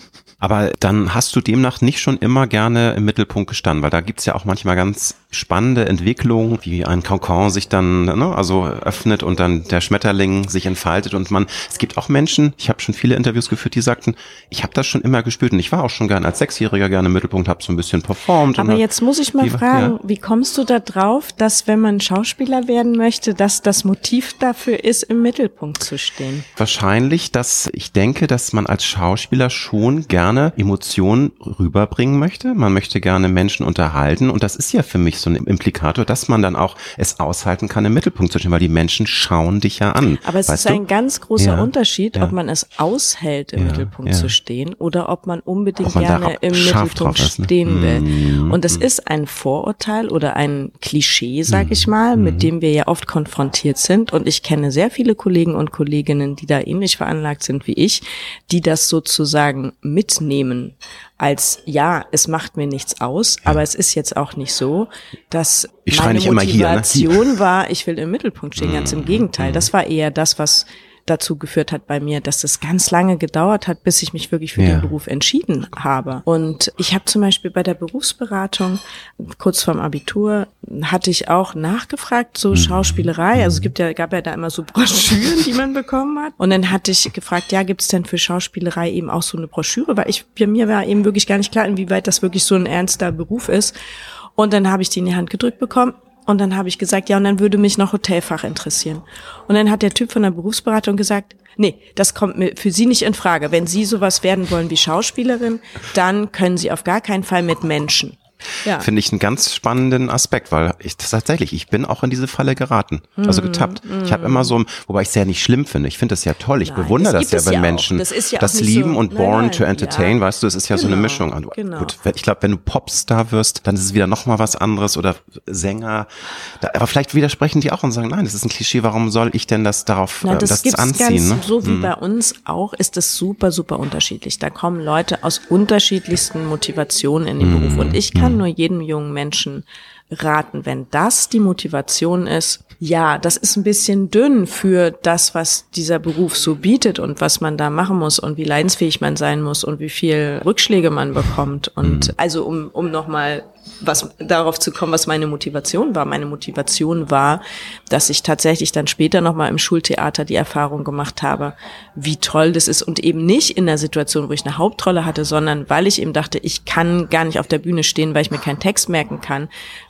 [SPEAKER 3] Aber dann hast du demnach nicht schon immer gerne im Mittelpunkt gestanden, weil da gibt's ja auch manchmal ganz spannende Entwicklungen, wie ein Kokon sich dann ne, also öffnet und dann der Schmetterling sich entfaltet und man, es gibt auch Menschen, ich habe schon viele Interviews geführt, die sagten, ich habe das schon immer gespürt und ich war auch schon gerne als Sechsjähriger gerne im Mittelpunkt, habe so ein bisschen performt.
[SPEAKER 2] Aber jetzt muss ich mal die, fragen, ja. wie kommst du da drauf, dass wenn man Schauspieler werden möchte, dass das Motiv dafür ist, im Mittelpunkt zu stehen?
[SPEAKER 3] Wahrscheinlich, dass ich denke, dass man als Schauspieler schon gerne gerne Emotionen rüberbringen möchte. Man möchte gerne Menschen unterhalten. Und das ist ja für mich so ein Implikator, dass man dann auch es aushalten kann, im Mittelpunkt zu stehen, weil die Menschen schauen dich ja an.
[SPEAKER 2] Aber es ist du? ein ganz großer ja, Unterschied, ja. ob man es aushält, im ja, Mittelpunkt zu stehen oder ob man unbedingt man gerne im Mittelpunkt ist, ne? stehen will. Mm, Und es mm. ist ein Vorurteil oder ein Klischee, sag mm, ich mal, mit mm. dem wir ja oft konfrontiert sind. Und ich kenne sehr viele Kollegen und Kolleginnen, die da ähnlich veranlagt sind wie ich, die das sozusagen mit nehmen als ja, es macht mir nichts aus, ja. aber es ist jetzt auch nicht so, dass
[SPEAKER 3] ich
[SPEAKER 2] meine
[SPEAKER 3] Motivation
[SPEAKER 2] hier, ne? war, ich will im Mittelpunkt stehen, ganz im mhm. Gegenteil. Das war eher das, was dazu geführt hat bei mir, dass es ganz lange gedauert hat, bis ich mich wirklich für ja. den Beruf entschieden habe. Und ich habe zum Beispiel bei der Berufsberatung kurz vorm Abitur hatte ich auch nachgefragt, so mhm. Schauspielerei. Also es gibt ja, gab ja da immer so Broschüren, die man bekommen hat. Und dann hatte ich gefragt, ja, gibt es denn für Schauspielerei eben auch so eine Broschüre? Weil ich, bei mir war eben wirklich gar nicht klar, inwieweit das wirklich so ein ernster Beruf ist. Und dann habe ich die in die Hand gedrückt bekommen und dann habe ich gesagt, ja, und dann würde mich noch Hotelfach interessieren. Und dann hat der Typ von der Berufsberatung gesagt, nee, das kommt mir für Sie nicht in Frage. Wenn Sie sowas werden wollen wie Schauspielerin, dann können Sie auf gar keinen Fall mit Menschen.
[SPEAKER 3] Ja. Finde ich einen ganz spannenden Aspekt, weil ich tatsächlich, ich bin auch in diese Falle geraten, also getappt. Mm. Ich habe immer so, wobei ich es ja nicht schlimm finde. Ich finde das ja toll. Ich nein, bewundere das, das ja, wenn ja Menschen das, ja das lieben so, und born nein, to entertain, ja. weißt du, es ist ja genau, so eine genau, Mischung. Und, genau. Gut, ich glaube, wenn du Popstar wirst, dann ist es wieder noch mal was anderes oder Sänger. Da, aber vielleicht widersprechen die auch und sagen, nein, das ist ein Klischee. Warum soll ich denn das darauf
[SPEAKER 2] Na, das,
[SPEAKER 3] äh, das anziehen?
[SPEAKER 2] Ganz, ne? So wie hm. bei uns auch ist es super, super unterschiedlich. Da kommen Leute aus unterschiedlichsten Motivationen in den hm. Beruf und ich kann kann nur jedem jungen Menschen raten, wenn das die Motivation ist, ja, das ist ein bisschen dünn für das, was dieser Beruf so bietet und was man da machen muss und wie leidensfähig man sein muss und wie viel Rückschläge man bekommt. Und mhm. also um, um nochmal was darauf zu kommen, was meine Motivation war. Meine Motivation war, dass ich tatsächlich dann später nochmal im Schultheater die Erfahrung gemacht habe, wie toll das ist und eben nicht in der Situation, wo ich eine Hauptrolle hatte, sondern weil ich eben dachte, ich kann gar nicht auf der Bühne stehen, weil ich mir keinen Text merken kann,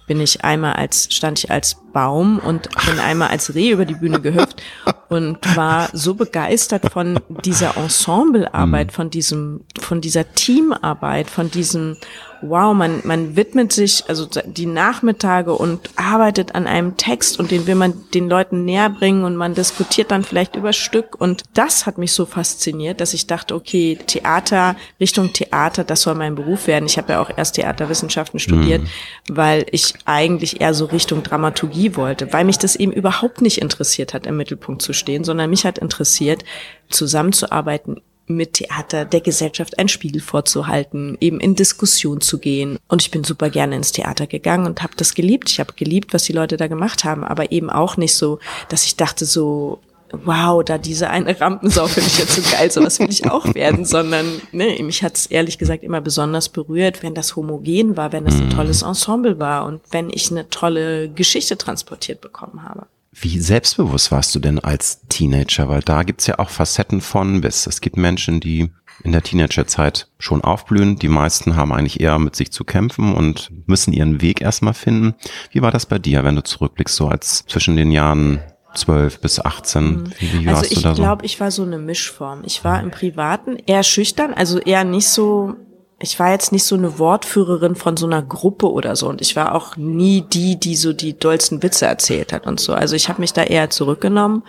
[SPEAKER 2] bin ich einmal als, stand ich als Baum und bin einmal als Reh über die Bühne gehüpft und war so begeistert von dieser Ensemblearbeit, mhm. von diesem, von dieser Teamarbeit, von diesem wow, man, man widmet sich, also die Nachmittage und arbeitet an einem Text und den will man den Leuten näher bringen und man diskutiert dann vielleicht über Stück und das hat mich so fasziniert, dass ich dachte, okay, Theater, Richtung Theater, das soll mein Beruf werden. Ich habe ja auch erst Theaterwissenschaften studiert, mhm. weil ich eigentlich eher so Richtung Dramaturgie wollte, weil mich das eben überhaupt nicht interessiert hat, im Mittelpunkt zu stehen, sondern mich hat interessiert, zusammenzuarbeiten mit Theater der Gesellschaft einen Spiegel vorzuhalten, eben in Diskussion zu gehen. Und ich bin super gerne ins Theater gegangen und habe das geliebt. Ich habe geliebt, was die Leute da gemacht haben, aber eben auch nicht so, dass ich dachte so, wow, da diese eine Rampensau finde ich jetzt so geil, sowas will ich auch werden, sondern ne, mich hat es ehrlich gesagt immer besonders berührt, wenn das homogen war, wenn es ein mhm. tolles Ensemble war und wenn ich eine tolle Geschichte transportiert bekommen habe.
[SPEAKER 3] Wie selbstbewusst warst du denn als Teenager? Weil da gibt's ja auch Facetten von bis. Es gibt Menschen, die in der Teenagerzeit schon aufblühen. Die meisten haben eigentlich eher mit sich zu kämpfen und müssen ihren Weg erstmal finden. Wie war das bei dir, wenn du zurückblickst, so als zwischen den Jahren 12 bis 18? Mhm.
[SPEAKER 2] Wie, wie also ich glaube, ich war so eine Mischform. Ich war im Privaten eher schüchtern, also eher nicht so ich war jetzt nicht so eine Wortführerin von so einer Gruppe oder so und ich war auch nie die, die so die dollsten Witze erzählt hat und so. Also ich habe mich da eher zurückgenommen.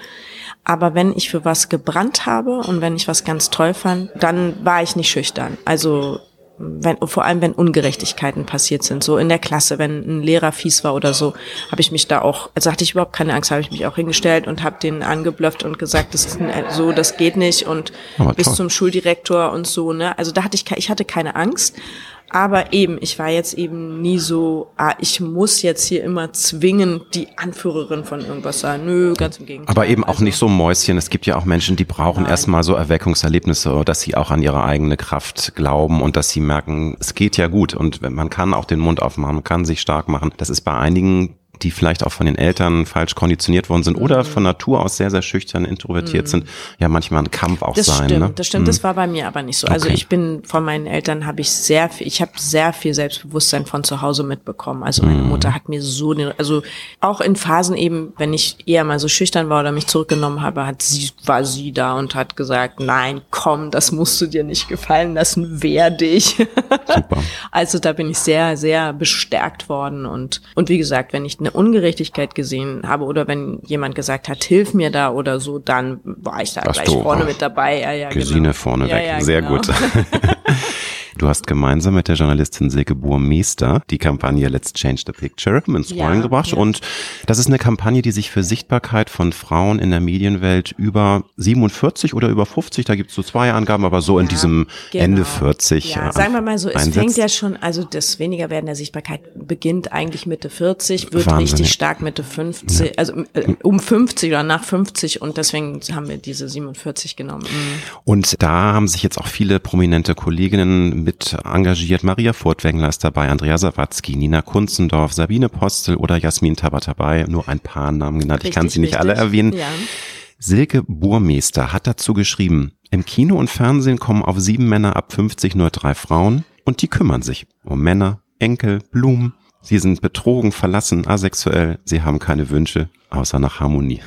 [SPEAKER 2] Aber wenn ich für was gebrannt habe und wenn ich was ganz toll fand, dann war ich nicht schüchtern. Also wenn, vor allem wenn Ungerechtigkeiten passiert sind, so in der Klasse, wenn ein Lehrer fies war oder so, habe ich mich da auch, also hatte ich überhaupt keine Angst, habe ich mich auch hingestellt und habe den angeblufft und gesagt, das ist so, das geht nicht und bis zum Schuldirektor und so, ne? Also da hatte ich, ich hatte keine Angst, aber eben, ich war jetzt eben nie so, ah, ich muss jetzt hier immer zwingend die Anführerin von irgendwas sein. Nö, ganz im Gegenteil.
[SPEAKER 3] Aber eben auch also, nicht so Mäuschen. Es gibt ja auch Menschen, die brauchen nein. erstmal so Erweckungserlebnisse, dass sie auch an ihre eigene Kraft glauben und dass sie merken, es geht ja gut und man kann auch den Mund aufmachen, man kann sich stark machen. Das ist bei einigen die vielleicht auch von den Eltern falsch konditioniert worden sind mhm. oder von Natur aus sehr, sehr schüchtern, introvertiert mhm. sind, ja manchmal ein Kampf auch
[SPEAKER 2] das
[SPEAKER 3] sein.
[SPEAKER 2] Stimmt,
[SPEAKER 3] ne?
[SPEAKER 2] Das stimmt, mhm. das war bei mir aber nicht so. Also okay. ich bin von meinen Eltern habe ich sehr viel, ich habe sehr viel Selbstbewusstsein von zu Hause mitbekommen. Also meine mhm. Mutter hat mir so, also auch in Phasen eben, wenn ich eher mal so schüchtern war oder mich zurückgenommen habe, hat sie, war sie da und hat gesagt, nein, komm, das musst du dir nicht gefallen lassen, wehr dich. Super. Also da bin ich sehr, sehr bestärkt worden und, und wie gesagt, wenn ich eine Ungerechtigkeit gesehen habe oder wenn jemand gesagt hat, hilf mir da oder so, dann war ich da Warst gleich vorne mit dabei.
[SPEAKER 3] Ja, ja, Gesine genau. vorne weg, ja, sehr genau. gut. Du hast gemeinsam mit der Journalistin Silke Burmeister die Kampagne Let's Change the Picture ins Rollen ja, gebracht. Ja. Und das ist eine Kampagne, die sich für Sichtbarkeit von Frauen in der Medienwelt über 47 oder über 50, da gibt es so zwei Angaben, aber so ja, in diesem genau. Ende 40.
[SPEAKER 2] Ja, sagen wir mal so, es fängt ja schon, also das Wenigerwerden der Sichtbarkeit beginnt eigentlich Mitte 40, wird Wahnsinn. richtig stark Mitte 50, also äh, um 50 oder nach 50 und deswegen haben wir diese 47 genommen. Mhm.
[SPEAKER 3] Und da haben sich jetzt auch viele prominente Kolleginnen mit engagiert. Maria Furtwängler ist dabei, Andrea Sawatzki, Nina Kunzendorf, Sabine Postel oder Jasmin Tabatabai. Nur ein paar Namen genannt. Richtig, ich kann sie nicht richtig. alle erwähnen. Ja. Silke Burmeister hat dazu geschrieben, im Kino und Fernsehen kommen auf sieben Männer ab 50 nur drei Frauen und die kümmern sich um Männer, Enkel, Blumen. Sie sind betrogen, verlassen, asexuell. Sie haben keine Wünsche, außer nach Harmonie.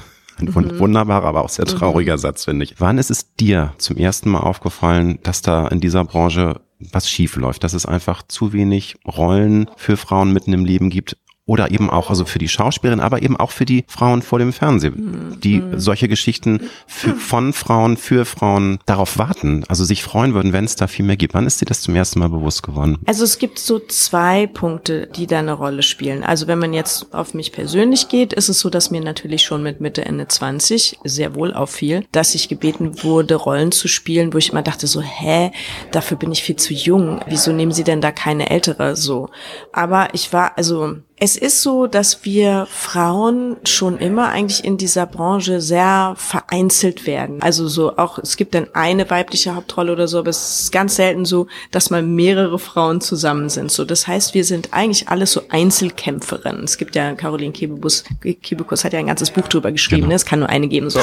[SPEAKER 3] Ein mhm. wunderbarer, aber auch sehr trauriger mhm. Satz, finde ich. Wann ist es dir zum ersten Mal aufgefallen, dass da in dieser Branche was schief läuft, dass es einfach zu wenig Rollen für Frauen mitten im Leben gibt, oder eben auch also für die Schauspielerin, aber eben auch für die Frauen vor dem Fernsehen, die mhm. solche Geschichten für, von Frauen für Frauen darauf warten, also sich freuen würden, wenn es da viel mehr gibt. Wann ist dir das zum ersten Mal bewusst geworden?
[SPEAKER 2] Also es gibt so zwei Punkte, die da eine Rolle spielen. Also wenn man jetzt auf mich persönlich geht, ist es so, dass mir natürlich schon mit Mitte, Ende 20 sehr wohl auffiel, dass ich gebeten wurde, Rollen zu spielen, wo ich immer dachte so, hä, dafür bin ich viel zu jung. Wieso nehmen Sie denn da keine ältere so? Aber ich war, also es ist so, dass wir Frauen schon immer eigentlich in dieser Branche sehr vereinzelt werden. Also so auch, es gibt dann eine weibliche Hauptrolle oder so, aber es ist ganz selten so, dass mal mehrere Frauen zusammen sind. So, das heißt, wir sind eigentlich alles so Einzelkämpferinnen. Es gibt ja, Caroline Kebekus, Kebekus hat ja ein ganzes Buch drüber geschrieben, genau. ne? es kann nur eine geben, so.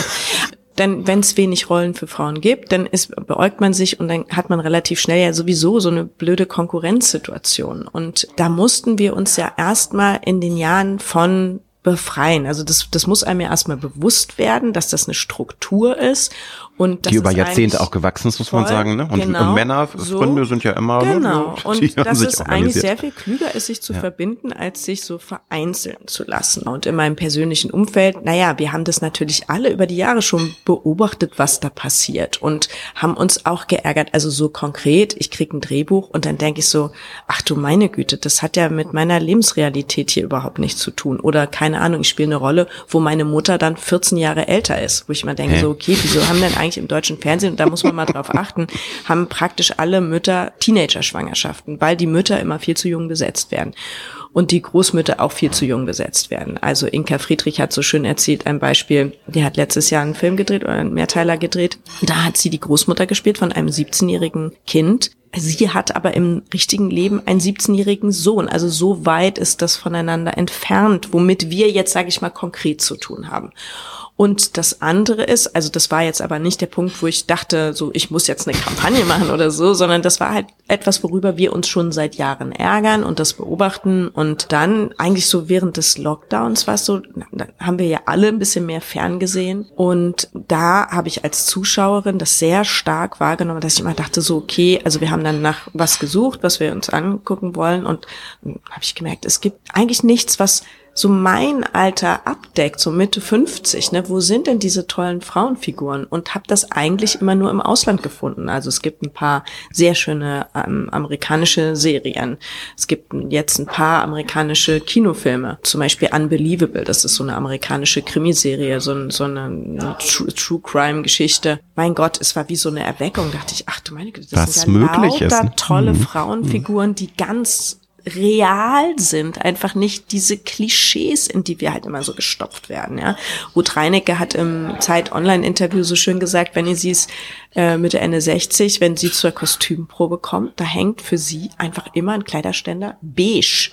[SPEAKER 2] Denn wenn es wenig Rollen für Frauen gibt, dann ist, beäugt man sich und dann hat man relativ schnell ja sowieso so eine blöde Konkurrenzsituation. Und da mussten wir uns ja erstmal in den Jahren von befreien. Also das, das muss einem ja erstmal bewusst werden, dass das eine Struktur ist und
[SPEAKER 3] das die über Jahrzehnte auch gewachsen ist, muss voll, man sagen. Ne? Und, genau, und Männerfreunde so, sind ja immer
[SPEAKER 2] genau. Und dass es eigentlich sehr viel klüger ist, sich zu ja. verbinden, als sich so vereinzeln zu lassen. Und in meinem persönlichen Umfeld, naja, wir haben das natürlich alle über die Jahre schon beobachtet, was da passiert und haben uns auch geärgert. Also so konkret, ich krieg ein Drehbuch und dann denke ich so, ach du meine Güte, das hat ja mit meiner Lebensrealität hier überhaupt nichts zu tun. Oder keine Ahnung, ich spiele eine Rolle, wo meine Mutter dann 14 Jahre älter ist, wo ich immer denke, Hä? so, okay, wieso haben denn eigentlich eigentlich im deutschen Fernsehen, und da muss man mal drauf achten, haben praktisch alle Mütter Teenager-Schwangerschaften, weil die Mütter immer viel zu jung besetzt werden und die Großmütter auch viel zu jung besetzt werden. Also Inka Friedrich hat so schön erzählt, ein Beispiel, die hat letztes Jahr einen Film gedreht oder einen Mehrteiler gedreht. Da hat sie die Großmutter gespielt von einem 17-jährigen Kind. Sie hat aber im richtigen Leben einen 17-jährigen Sohn. Also so weit ist das voneinander entfernt, womit wir jetzt, sage ich mal, konkret zu tun haben. Und das andere ist, also das war jetzt aber nicht der Punkt, wo ich dachte, so ich muss jetzt eine Kampagne machen oder so, sondern das war halt etwas, worüber wir uns schon seit Jahren ärgern und das beobachten. Und dann eigentlich so während des Lockdowns war es so, da haben wir ja alle ein bisschen mehr ferngesehen. Und da habe ich als Zuschauerin das sehr stark wahrgenommen, dass ich immer dachte, so okay, also wir haben dann nach was gesucht, was wir uns angucken wollen. Und habe ich gemerkt, es gibt eigentlich nichts, was so mein Alter abdeckt, so Mitte 50, ne, wo sind denn diese tollen Frauenfiguren? Und habe das eigentlich immer nur im Ausland gefunden. Also es gibt ein paar sehr schöne ähm, amerikanische Serien. Es gibt jetzt ein paar amerikanische Kinofilme, zum Beispiel Unbelievable, das ist so eine amerikanische Krimiserie, so, so eine True, True Crime Geschichte. Mein Gott, es war wie so eine Erweckung, dachte ich, ach du meine Güte, das
[SPEAKER 3] Was
[SPEAKER 2] sind ja
[SPEAKER 3] möglich
[SPEAKER 2] lauter
[SPEAKER 3] ist, ne?
[SPEAKER 2] tolle
[SPEAKER 3] Mhm.
[SPEAKER 2] Frauenfiguren, die ganz real sind, einfach nicht diese Klischees, in die wir halt immer so gestopft werden. Ja. Ruth Reinecke hat im Zeit-Online-Interview so schön gesagt, wenn ihr sie ist äh, Mitte Ende 60, wenn sie zur Kostümprobe kommt, da hängt für sie einfach immer ein Kleiderständer beige.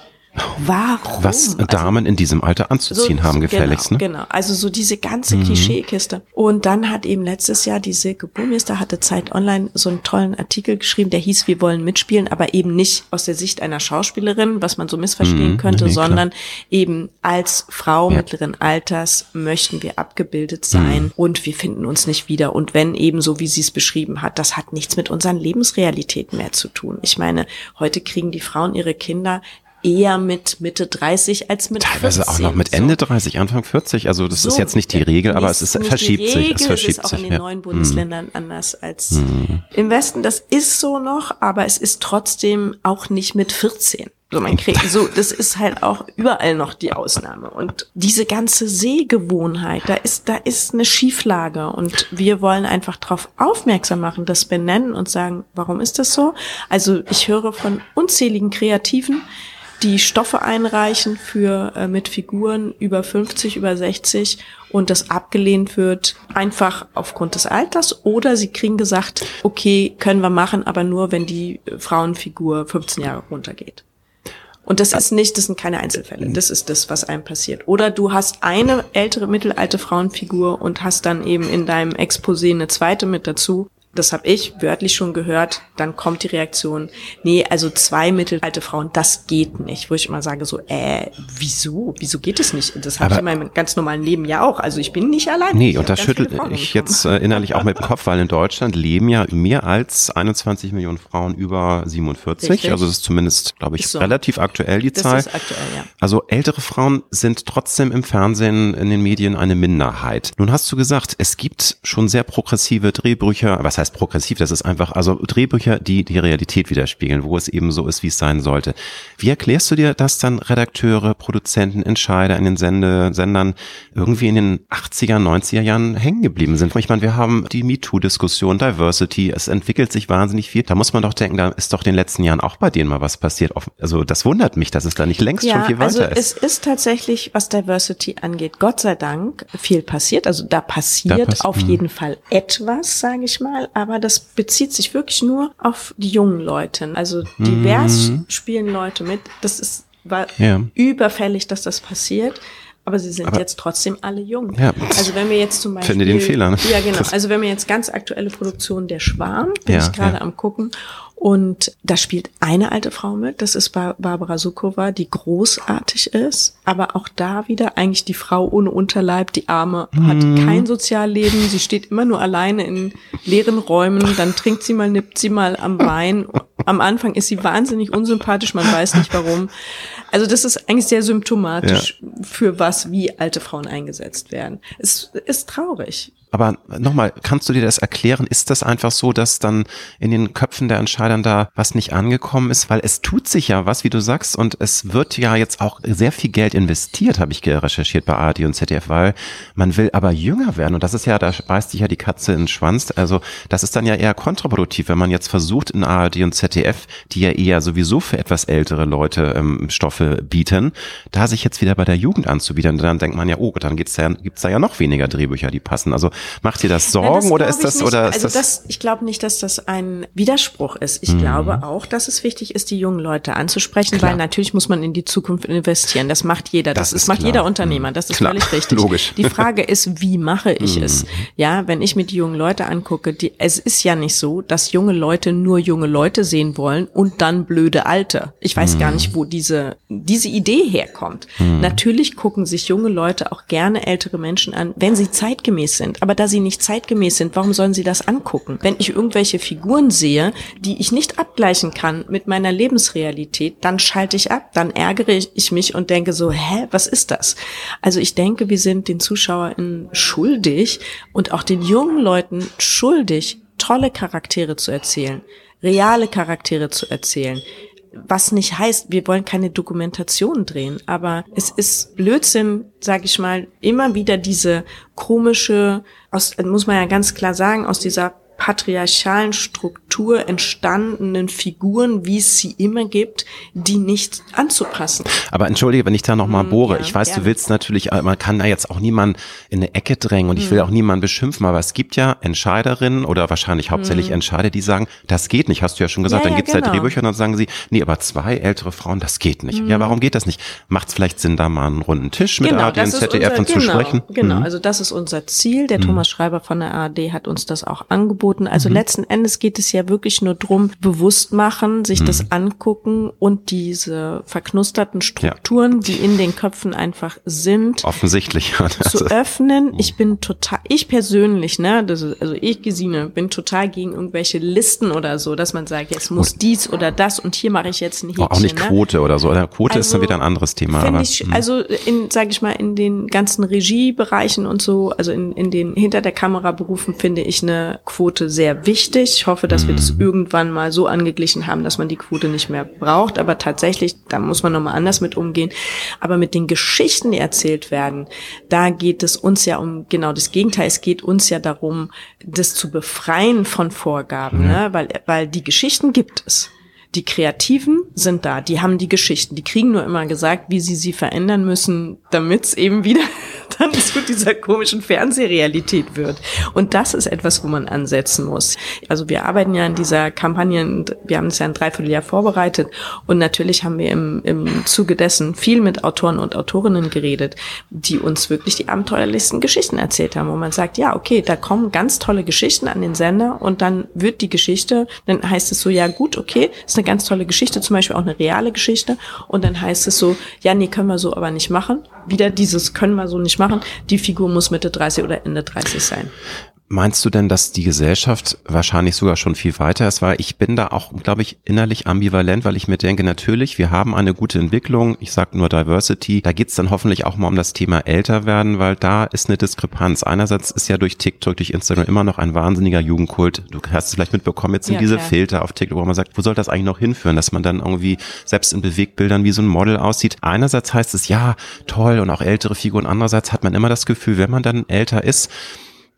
[SPEAKER 2] Warum?
[SPEAKER 3] Was
[SPEAKER 2] Also-
[SPEAKER 3] Damen in diesem Alter anzuziehen haben, gefälligst,
[SPEAKER 2] genau,
[SPEAKER 3] ne?
[SPEAKER 2] Genau, also so diese ganze
[SPEAKER 3] Mhm.
[SPEAKER 2] Klischeekiste. Und dann hat eben letztes Jahr die Silke Burmeister, hatte Zeit Online so einen tollen Artikel geschrieben, der hieß, wir wollen mitspielen, aber eben nicht aus der Sicht einer Schauspielerin, was man so missverstehen
[SPEAKER 3] Mhm,
[SPEAKER 2] könnte,
[SPEAKER 3] nee, klar.
[SPEAKER 2] sondern eben als Frau
[SPEAKER 3] Ja.
[SPEAKER 2] mittleren Alters möchten wir abgebildet sein
[SPEAKER 3] Mhm.
[SPEAKER 2] und wir finden uns nicht wieder. Und wenn eben so, wie sie es beschrieben hat, das hat nichts mit unseren Lebensrealitäten mehr zu tun. Ich meine, heute kriegen die Frauen ihre Kinder eher mit Mitte 30 als mit
[SPEAKER 3] Teilweise
[SPEAKER 2] 14.
[SPEAKER 3] auch noch mit
[SPEAKER 2] So.
[SPEAKER 3] Ende 30, Anfang 40. Also das ist
[SPEAKER 2] So,
[SPEAKER 3] jetzt nicht die Regel, aber es ist, verschiebt
[SPEAKER 2] die
[SPEAKER 3] sich.
[SPEAKER 2] Regel,
[SPEAKER 3] Es verschiebt
[SPEAKER 2] ist auch
[SPEAKER 3] sich.
[SPEAKER 2] in den
[SPEAKER 3] ja.
[SPEAKER 2] neuen Bundesländern anders als im Westen. Das ist so noch, aber es ist trotzdem auch nicht mit 14. So, man kriegt, so, das ist halt auch überall noch die Ausnahme. Und diese ganze Sehgewohnheit, da ist, da ist eine Schieflage. Und wir wollen einfach darauf aufmerksam machen, das benennen und sagen, warum ist das so? Also, ich höre von unzähligen Kreativen, die Stoffe einreichen für äh, mit Figuren über 50, über 60 und das abgelehnt wird einfach aufgrund des Alters oder sie kriegen gesagt, okay, können wir machen, aber nur wenn die äh, Frauenfigur 15 Jahre runtergeht. Und das ist nicht, das sind keine Einzelfälle. Das ist das, was einem passiert. Oder du hast eine ältere, mittelalte Frauenfigur und hast dann eben in deinem Exposé eine zweite mit dazu. Das habe ich wörtlich schon gehört. Dann kommt die Reaktion, nee, also zwei mittelalte Frauen, das geht nicht. Wo ich immer sage so, äh, wieso? Wieso geht es nicht? Das habe ich in meinem ganz normalen Leben ja auch. Also ich bin nicht allein.
[SPEAKER 3] Nee,
[SPEAKER 2] Ich
[SPEAKER 3] und
[SPEAKER 2] hab
[SPEAKER 3] da
[SPEAKER 2] ganz viele
[SPEAKER 3] schüttel ich jetzt äh, innerlich auch mit dem Kopf, weil in Deutschland leben ja mehr als 21 Millionen Frauen über 47.
[SPEAKER 2] Richtig.
[SPEAKER 3] Also das ist zumindest, glaube ich,
[SPEAKER 2] so.
[SPEAKER 3] relativ aktuell die
[SPEAKER 2] Das
[SPEAKER 3] Zahl.
[SPEAKER 2] ist aktuell, ja.
[SPEAKER 3] Also ältere Frauen sind trotzdem im Fernsehen, in den Medien eine Minderheit. Nun hast du gesagt, es gibt schon sehr progressive Drehbücher. Was heißt progressiv? Das ist einfach, also Drehbücher, die die Realität widerspiegeln, wo es eben so ist, wie es sein sollte. Wie erklärst du dir, dass dann Redakteure, Produzenten, Entscheider in den Sende, Sendern irgendwie in den 80er, 90er Jahren hängen geblieben sind? Ich meine, wir haben die MeToo-Diskussion, Diversity, es entwickelt sich wahnsinnig viel. Da muss man doch denken, da ist doch in den letzten Jahren auch bei denen mal was passiert. Also das wundert mich, dass es da nicht längst schon viel
[SPEAKER 2] also
[SPEAKER 3] weiter ist.
[SPEAKER 2] es ist tatsächlich, was Diversity angeht, Gott sei Dank viel passiert. Also da passiert
[SPEAKER 3] Da pass-
[SPEAKER 2] auf
[SPEAKER 3] mhm.
[SPEAKER 2] jeden Fall etwas, sage ich mal, aber das bezieht sich wirklich nur auf die jungen Leute. Also divers spielen Leute mit. Das ist war
[SPEAKER 3] Mhm. Ja.
[SPEAKER 2] überfällig, dass das passiert. Aber sie sind
[SPEAKER 3] Aber-
[SPEAKER 2] jetzt trotzdem alle jung.
[SPEAKER 3] Ja.
[SPEAKER 2] Also wenn wir jetzt zum Beispiel.
[SPEAKER 3] Finde den Fehler, ne?
[SPEAKER 2] Ja, genau. Also wenn wir jetzt ganz aktuelle Produktion Der Schwarm, bin
[SPEAKER 3] Ja,
[SPEAKER 2] ich gerade
[SPEAKER 3] ja.
[SPEAKER 2] am gucken. Und da spielt eine alte Frau mit, das ist Bar Barbara Sukowa, die großartig ist, aber auch da wieder eigentlich die Frau ohne Unterleib, die Arme, hat
[SPEAKER 3] Mhm.
[SPEAKER 2] kein Sozialleben, sie steht immer nur alleine in leeren Räumen, dann trinkt sie mal, nippt sie mal am Wein. Am Anfang ist sie wahnsinnig unsympathisch, man weiß nicht warum. Also das ist eigentlich sehr symptomatisch für was, wie alte Frauen eingesetzt werden. Es ist traurig.
[SPEAKER 3] Aber nochmal, kannst du dir das erklären? Ist das einfach so, dass dann in den Köpfen der Entscheidern da was nicht angekommen ist? Weil es tut sich ja was, wie du sagst, und es wird ja jetzt auch sehr viel Geld investiert, habe ich recherchiert bei ARD und ZDF, weil man will aber jünger werden. Und das ist ja, da beißt sich ja die Katze in den Schwanz. Also das ist dann ja eher kontraproduktiv, wenn man jetzt versucht in ARD und ZDF, die ja eher sowieso für etwas ältere Leute ähm, Stoffe bieten, da sich jetzt wieder bei der Jugend anzubieten, dann denkt man ja, oh, dann gibt's ja, gibt's da ja noch weniger Drehbücher, die passen. Also Macht dir das Sorgen Nein, das oder ist das
[SPEAKER 2] nicht.
[SPEAKER 3] oder
[SPEAKER 2] ist also das, das ich glaube nicht, dass das ein Widerspruch ist. Ich mhm. glaube auch, dass es wichtig ist, die jungen Leute anzusprechen, klar. weil natürlich muss man in die Zukunft investieren. Das macht jeder. Das, das, das macht klar. jeder Unternehmer. Das ist klar. völlig richtig.
[SPEAKER 3] Logisch.
[SPEAKER 2] Die Frage ist, wie mache ich mhm. es? Ja, wenn ich mir die jungen Leute angucke, die, es ist ja nicht so, dass junge Leute nur junge Leute sehen wollen und dann blöde Alte. Ich weiß mhm. gar nicht, wo diese diese Idee herkommt. Mhm. Natürlich gucken sich junge Leute auch gerne ältere Menschen an, wenn sie zeitgemäß sind. Aber da sie nicht zeitgemäß sind, warum sollen sie das angucken? Wenn ich irgendwelche Figuren sehe, die ich nicht abgleichen kann mit meiner Lebensrealität, dann schalte ich ab, dann ärgere ich mich und denke so, hä, was ist das? Also ich denke, wir sind den ZuschauerInnen schuldig und auch den jungen Leuten schuldig, tolle Charaktere zu erzählen, reale Charaktere zu erzählen, was nicht heißt, wir wollen keine Dokumentation drehen, aber es ist Blödsinn, sag ich mal, immer wieder diese komische, aus, muss man ja ganz klar sagen, aus dieser patriarchalen Struktur entstandenen Figuren, wie es sie immer gibt, die nicht anzupassen.
[SPEAKER 3] Aber entschuldige, wenn ich da nochmal mm, bohre. Ja, ich weiß, gerne. du willst natürlich, man kann da jetzt auch niemanden in eine Ecke drängen und ich will mm. auch niemanden beschimpfen, aber es gibt ja Entscheiderinnen oder wahrscheinlich hauptsächlich mm. Entscheider, die sagen, das geht nicht, hast du ja schon gesagt. Ja, dann gibt's ja, genau. da Drehbücher und dann sagen sie, nee, aber zwei ältere Frauen, das geht nicht. Ja, warum geht das nicht? Macht es vielleicht Sinn, da mal einen runden Tisch mit genau, ARD und ZDF unser, und genau, zu sprechen?
[SPEAKER 2] Genau, mhm. also das ist unser Ziel. Der mhm. Thomas Schreiber von der ARD hat uns das auch angeboten angeboten. Also mhm. letzten Endes geht es ja wirklich nur drum, bewusst machen, sich mhm. das angucken und diese verknusterten Strukturen, ja. die in den Köpfen einfach sind,
[SPEAKER 3] offensichtlich
[SPEAKER 2] zu öffnen. Ich bin total, ich persönlich, ne, das ist, also ich Gesine, bin total gegen irgendwelche Listen oder so, dass man sagt, jetzt muss und, dies oder das und hier mache ich jetzt ein Häkchen.
[SPEAKER 3] Auch nicht ne? Quote oder so. Oder Quote also, ist dann wieder ein anderes Thema.
[SPEAKER 2] Aber, ich, hm. also in, sage ich mal, in den ganzen Regiebereichen und so, also in, in den hinter der Kamera Berufen finde ich eine Quote Quote sehr wichtig. Ich hoffe, dass wir das mhm. irgendwann mal so angeglichen haben, dass man die Quote nicht mehr braucht. Aber tatsächlich, da muss man nochmal anders mit umgehen. Aber mit den Geschichten, die erzählt werden, da geht es uns ja um genau das Gegenteil. Es geht uns ja darum, das zu befreien von Vorgaben, mhm. ne? weil, weil die Geschichten gibt es. Die Kreativen sind da, die haben die Geschichten, die kriegen nur immer gesagt, wie sie sie verändern müssen, damit es eben wieder dann zu dieser komischen Fernsehrealität wird. Und das ist etwas, wo man ansetzen muss. Also wir arbeiten ja in dieser Kampagne, wir haben es ja ein Dreivierteljahr vorbereitet und natürlich haben wir im, im Zuge dessen viel mit Autoren und Autorinnen geredet, die uns wirklich die abenteuerlichsten Geschichten erzählt haben, wo man sagt, ja, okay, da kommen ganz tolle Geschichten an den Sender und dann wird die Geschichte, dann heißt es so, ja gut, okay, ist eine ganz tolle Geschichte, zum Beispiel auch eine reale Geschichte und dann heißt es so, ja, nee, können wir so aber nicht machen. Wieder dieses können wir so nicht machen. Die Figur muss Mitte 30 oder Ende 30 sein.
[SPEAKER 3] Meinst du denn, dass die Gesellschaft wahrscheinlich sogar schon viel weiter ist? Weil ich bin da auch, glaube ich, innerlich ambivalent, weil ich mir denke, natürlich, wir haben eine gute Entwicklung. Ich sage nur Diversity. Da geht's dann hoffentlich auch mal um das Thema älter werden, weil da ist eine Diskrepanz. Einerseits ist ja durch TikTok, durch Instagram immer noch ein wahnsinniger Jugendkult. Du hast es vielleicht mitbekommen, jetzt sind ja, diese klar. Filter auf TikTok, wo man sagt, wo soll das eigentlich noch hinführen, dass man dann irgendwie selbst in Bewegbildern wie so ein Model aussieht. Einerseits heißt es, ja, toll und auch ältere Figuren. Andererseits hat man immer das Gefühl, wenn man dann älter ist,